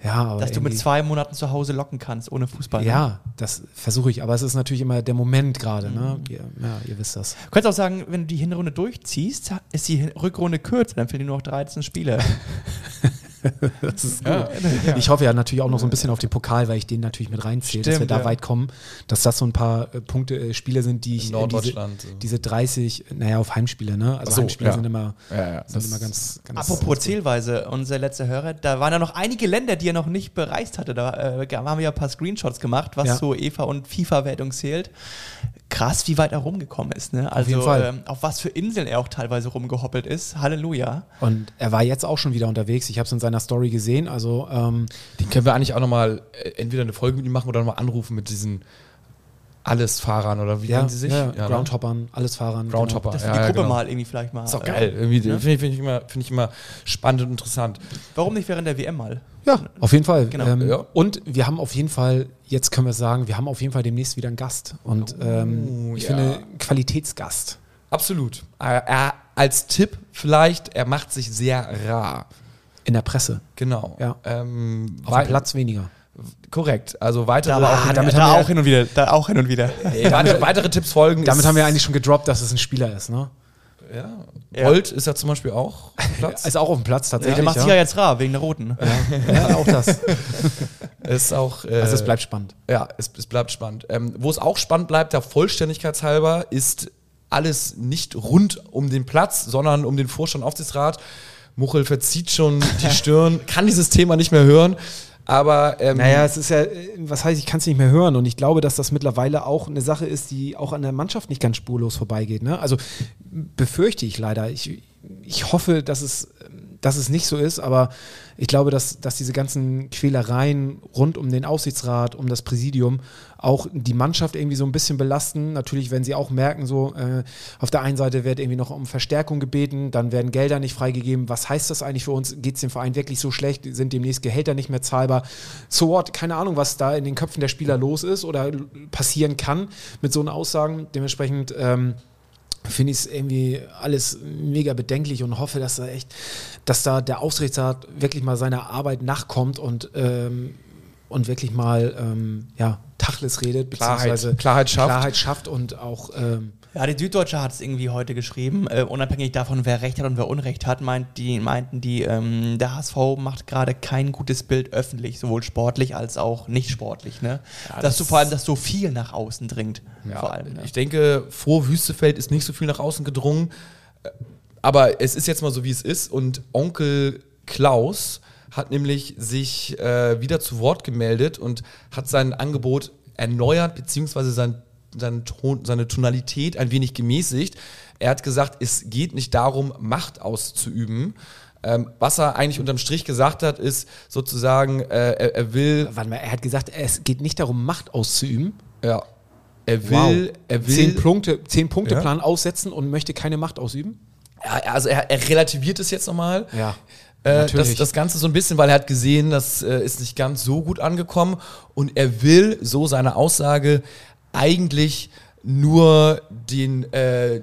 [SPEAKER 1] ja, aber
[SPEAKER 3] dass du mit zwei Monaten zu Hause locken kannst, ohne Fußball. Ne?
[SPEAKER 1] Ja, das versuche ich, aber es ist natürlich immer der Moment gerade, ne?
[SPEAKER 3] Mhm.
[SPEAKER 1] Ihr, ja, ihr wisst das.
[SPEAKER 3] Du kannst auch sagen, wenn du die Hinrunde durchziehst, ist die Rückrunde kürzer, dann fehlen dir nur noch 13 Spiele.
[SPEAKER 1] Das ist gut. Ich hoffe ja natürlich auch noch so ein bisschen auf den Pokal, weil ich den natürlich mit reinziehe, dass wir da
[SPEAKER 3] ja.
[SPEAKER 1] weit kommen, dass das so ein paar äh, Punkte, äh, Spiele sind, die ich
[SPEAKER 2] In
[SPEAKER 1] äh, diese,
[SPEAKER 2] Norddeutschland, so.
[SPEAKER 1] diese 30, naja, auf Heimspiele, ne? Also
[SPEAKER 2] so,
[SPEAKER 1] Heimspiele
[SPEAKER 2] ja.
[SPEAKER 1] sind immer,
[SPEAKER 2] Ja, ja,
[SPEAKER 1] sind immer ganz, ganz
[SPEAKER 3] Apropos Zählweise, unser letzter Hörer, da waren ja noch einige Länder, die er noch nicht bereist hatte. Da äh, haben wir ja ein paar Screenshots gemacht, was
[SPEAKER 1] Ja.
[SPEAKER 3] so EVA und FIFA-Wertung zählt. Krass, wie weit er rumgekommen ist. Ne? Also
[SPEAKER 1] jeden Fall.
[SPEAKER 3] Ähm, auf was für Inseln er auch teilweise rumgehoppelt ist. Halleluja.
[SPEAKER 1] Und er war jetzt auch schon wieder unterwegs. Ich habe es in seiner Story gesehen. Also ähm,
[SPEAKER 2] Den können wir eigentlich auch nochmal äh, entweder eine Folge mit ihm machen oder nochmal anrufen mit diesen Alles-Fahrern oder wie
[SPEAKER 1] ja,
[SPEAKER 2] nennen sie sich?
[SPEAKER 1] ja,
[SPEAKER 2] ne?
[SPEAKER 1] Groundhoppern, alles Fahrern.
[SPEAKER 2] Groundhopper.
[SPEAKER 3] Dass
[SPEAKER 2] Ja,
[SPEAKER 3] die
[SPEAKER 2] ja,
[SPEAKER 3] Gruppe
[SPEAKER 2] genau.
[SPEAKER 3] mal irgendwie vielleicht mal.
[SPEAKER 2] Ist auch
[SPEAKER 3] äh,
[SPEAKER 2] geil. Irgendwie
[SPEAKER 3] ne?
[SPEAKER 2] finde ich, find ich, immer- find ich immer spannend und interessant.
[SPEAKER 3] Warum nicht während der WM mal?
[SPEAKER 1] Ja, auf jeden Fall.
[SPEAKER 3] Genau.
[SPEAKER 1] Ähm,
[SPEAKER 2] Ja.
[SPEAKER 1] Und wir haben auf jeden Fall, jetzt können wir sagen, wir haben auf jeden Fall demnächst wieder einen Gast. Und ähm, ich
[SPEAKER 2] ja.
[SPEAKER 1] finde, Qualitätsgast.
[SPEAKER 2] Absolut. Er, er, als Tipp vielleicht, er macht sich sehr rar.
[SPEAKER 1] In der Presse.
[SPEAKER 2] Genau.
[SPEAKER 1] Ja.
[SPEAKER 2] Ähm,
[SPEAKER 1] Auf dem Platz weniger.
[SPEAKER 2] Korrekt. Also weitere,
[SPEAKER 3] aber auch,
[SPEAKER 1] Ah, damit
[SPEAKER 3] da
[SPEAKER 1] haben wir-
[SPEAKER 3] auch hin und wieder. Da auch hin und wieder.
[SPEAKER 2] Nee, weitere, weitere Tipps folgen.
[SPEAKER 1] Damit haben wir eigentlich schon gedroppt, dass es ein Spieler ist, ne?
[SPEAKER 2] Ja.
[SPEAKER 3] Ja.
[SPEAKER 2] Bolt ist ja zum Beispiel auch auf dem Platz.
[SPEAKER 1] Ist auch auf dem Platz
[SPEAKER 3] Der
[SPEAKER 1] tatsächlich.
[SPEAKER 3] macht sich ja jetzt rar, wegen der roten.
[SPEAKER 1] ja, auch das.
[SPEAKER 2] ist auch. Äh,
[SPEAKER 1] Also es bleibt spannend.
[SPEAKER 2] Ja, es, es bleibt spannend. Ähm, wo es auch spannend bleibt, der Vollständigkeitshalber, ist alles nicht rund um den Platz, sondern um den Vorstand Aufsichtsrat. Muchel verzieht schon die Stirn, kann dieses Thema nicht mehr hören. Aber ähm,
[SPEAKER 1] Naja, es ist ja, äh, was heißt, ich kann es nicht mehr hören. Und ich glaube, dass das mittlerweile auch eine Sache ist, die auch an der Mannschaft nicht ganz spurlos vorbeigeht. Ne? Also befürchte ich leider. Ich, ich hoffe, dass es, ähm, dass es nicht so ist, aber ich glaube, dass, dass diese ganzen Quälereien rund um den Aufsichtsrat, um das Präsidium auch die Mannschaft irgendwie so ein bisschen belasten. Natürlich, wenn sie auch merken, so äh, auf der einen Seite wird irgendwie noch um Verstärkung gebeten, dann werden Gelder nicht freigegeben. Was heißt das eigentlich für uns? Geht es dem Verein wirklich so schlecht? Sind demnächst Gehälter nicht mehr zahlbar? So what? Keine Ahnung, was da in den Köpfen der Spieler los ist oder passieren kann mit so einen Aussagen. Dementsprechend ähm, finde ich es irgendwie alles mega bedenklich und hoffe, dass da echt, dass da der Aufsichtsrat wirklich mal seiner Arbeit nachkommt und, ähm, und wirklich mal ähm, ja, Tachles redet,
[SPEAKER 2] Klarheit-
[SPEAKER 1] beziehungsweise
[SPEAKER 2] Klarheit schafft.
[SPEAKER 1] Klarheit schafft und auch ähm,
[SPEAKER 3] Ja, die Süddeutsche hat es irgendwie heute geschrieben, äh, unabhängig davon, wer Recht hat und wer Unrecht hat, meint die, meinten die, ähm, der HSV macht gerade kein gutes Bild öffentlich, sowohl sportlich als auch nicht sportlich. Ne? dass
[SPEAKER 2] das-
[SPEAKER 3] du vor allem, dass so viel nach außen dringt. vor allem. Ne?
[SPEAKER 2] Ich denke, vor Wüstefeld ist nicht so viel nach außen gedrungen. Äh, Aber es ist jetzt mal so, wie es ist. Und Onkel Klaus hat nämlich sich äh, wieder zu Wort gemeldet und hat sein Angebot erneuert, beziehungsweise sein, sein Ton, seine Tonalität ein wenig gemäßigt. Er hat gesagt, es geht nicht darum, Macht auszuüben. Ähm, was er eigentlich unterm Strich gesagt hat, ist sozusagen, äh, er, er will
[SPEAKER 1] warte mal, er hat gesagt, es geht nicht darum, Macht auszuüben.
[SPEAKER 2] Ja. Er will, er will.
[SPEAKER 1] zehn Punkte, zehn Punkte
[SPEAKER 2] Ja.
[SPEAKER 1] Plan aussetzen und möchte keine Macht ausüben?
[SPEAKER 2] Ja, also er, er relativiert es jetzt nochmal.
[SPEAKER 1] Ja,
[SPEAKER 2] Äh,
[SPEAKER 1] natürlich.
[SPEAKER 2] das, das Ganze so ein bisschen, weil er hat gesehen, das äh, ist nicht ganz so gut angekommen und er will, so seine Aussage, eigentlich nur den, äh,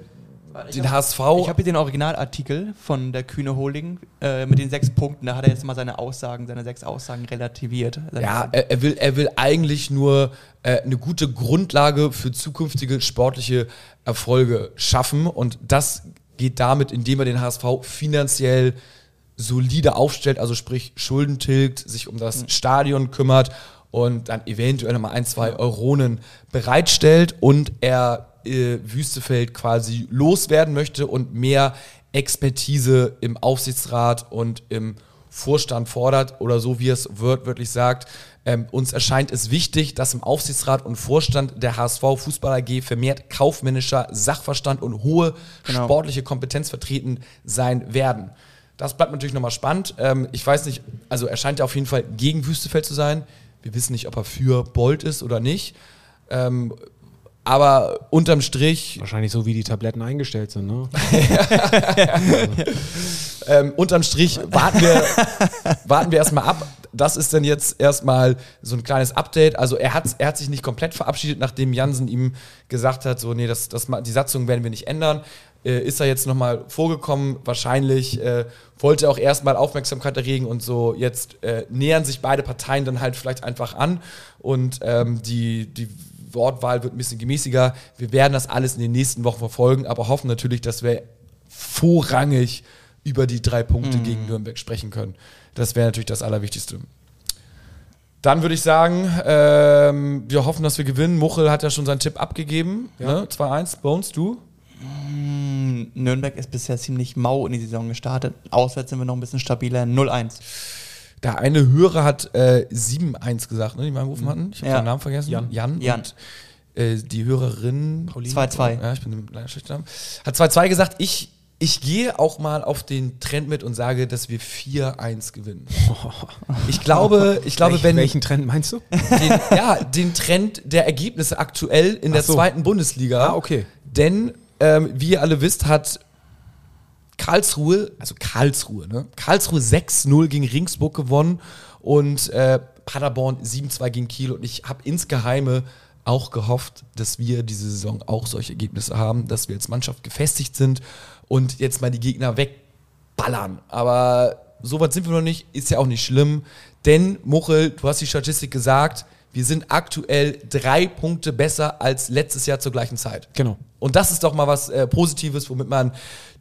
[SPEAKER 2] den HSV.
[SPEAKER 3] Ich habe hier den Originalartikel von der Kühne Holding äh, mit den sechs Punkten. Da hat er jetzt mal seine Aussagen, seine sechs Aussagen relativiert.
[SPEAKER 2] Ja, er, er, will, er will eigentlich nur äh, eine gute Grundlage für zukünftige sportliche Erfolge schaffen und das geht damit, indem er den HSV finanziell solide aufstellt, also sprich Schulden tilgt, sich um das Stadion kümmert und dann eventuell nochmal ein, zwei Euronen bereitstellt und er äh, Wüstefeld quasi loswerden möchte und mehr Expertise im Aufsichtsrat und im Vorstand fordert oder so wie es wörtlich sagt. Ähm, uns erscheint es wichtig, dass im Aufsichtsrat und Vorstand der HSV Fußball AG vermehrt kaufmännischer Sachverstand und hohe
[SPEAKER 3] Genau.
[SPEAKER 2] sportliche Kompetenz vertreten sein werden. Das bleibt natürlich nochmal spannend. Ähm, ich weiß nicht, also er scheint ja auf jeden Fall gegen Wüstefeld zu sein. Wir wissen nicht, ob er für Bolt ist oder nicht. Ähm, aber unterm Strich
[SPEAKER 1] Wahrscheinlich so, wie die Tabletten eingestellt sind, ne?
[SPEAKER 2] ähm, unterm Strich warten wir, warten wir erstmal ab. Das ist dann jetzt erstmal so ein kleines Update. Also er hat, er hat sich nicht komplett verabschiedet, nachdem Jansen ihm gesagt hat, so, nee, das, das, die Satzung werden wir nicht ändern. Äh, ist er jetzt nochmal vorgekommen? Wahrscheinlich äh, wollte er auch erstmal Aufmerksamkeit erregen und so jetzt äh, nähern sich beide Parteien dann halt vielleicht einfach an und ähm, die, die Wortwahl wird ein bisschen gemäßiger. Wir werden das alles in den nächsten Wochen verfolgen, aber hoffen natürlich, dass wir vorrangig über die drei Punkte gegen Nürnberg sprechen können. Das wäre natürlich das Allerwichtigste. Dann würde ich sagen, ähm, wir hoffen, dass wir gewinnen. Muchel hat ja schon seinen Tipp abgegeben. Ne? 2-1. Bones, du?
[SPEAKER 3] Nürnberg ist bisher ziemlich mau in die Saison gestartet. Auswärts sind wir noch ein bisschen stabiler. 0-1.
[SPEAKER 2] Der eine Hörer hat äh, 7-1 gesagt, ne, die wir angerufen hatten. Ich habe
[SPEAKER 3] Ja.
[SPEAKER 2] seinen Namen vergessen.
[SPEAKER 1] Jan.
[SPEAKER 2] Jan.
[SPEAKER 3] Jan.
[SPEAKER 2] Und, äh, die Hörerin.
[SPEAKER 3] 2-2.
[SPEAKER 2] Ja, ich bin leider schlecht Namen. Hat 2-2 gesagt. Ich, ich gehe auch mal auf den Trend mit und sage, dass wir 4-1 gewinnen. Ich glaube, ich glaube,
[SPEAKER 1] Welch-
[SPEAKER 2] wenn.
[SPEAKER 1] Welchen Trend meinst du?
[SPEAKER 2] den, ja, den Trend der Ergebnisse aktuell in der
[SPEAKER 1] Ach so.
[SPEAKER 2] zweiten Bundesliga.
[SPEAKER 1] Ah, okay.
[SPEAKER 2] Denn, ähm, wie ihr alle wisst, hat Karlsruhe, also Karlsruhe, ne? Karlsruhe 6-0 gegen Ringsburg gewonnen und äh, Paderborn 7-2 gegen Kiel. Und ich habe insgeheime auch gehofft, dass wir diese Saison auch solche Ergebnisse haben, dass wir als Mannschaft gefestigt sind und jetzt mal die Gegner wegballern. Aber so weit sind wir noch nicht, ist ja auch nicht schlimm. Denn, Muchel, du hast die Statistik gesagt, wir sind aktuell drei Punkte besser als letztes Jahr zur gleichen Zeit.
[SPEAKER 1] Genau.
[SPEAKER 2] Und das ist doch mal was äh, Positives, womit man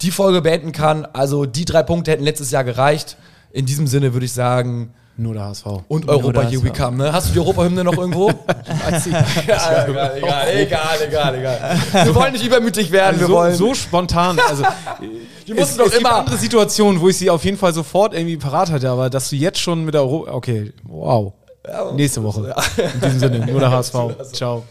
[SPEAKER 2] die Folge beenden kann. Also die drei Punkte hätten letztes Jahr gereicht. In diesem Sinne würde ich sagen,
[SPEAKER 1] Nur der HSV.
[SPEAKER 2] und
[SPEAKER 3] Nur
[SPEAKER 2] Europa Here We. Come. Ne? Hast du die Europahymne noch irgendwo? ja, egal, egal, egal, egal, egal. Wir wollen nicht übermütig werden. wir
[SPEAKER 1] so,
[SPEAKER 2] wollen,
[SPEAKER 1] so spontan. Also,
[SPEAKER 2] die
[SPEAKER 1] es,
[SPEAKER 2] mussten doch
[SPEAKER 1] es gibt
[SPEAKER 2] immer.
[SPEAKER 1] andere Situationen, wo ich sie auf jeden Fall sofort irgendwie parat hatte, aber dass du jetzt schon mit der Euro. Okay, wow. Nächste Woche. In diesem Sinne, nur der HSV. Ciao.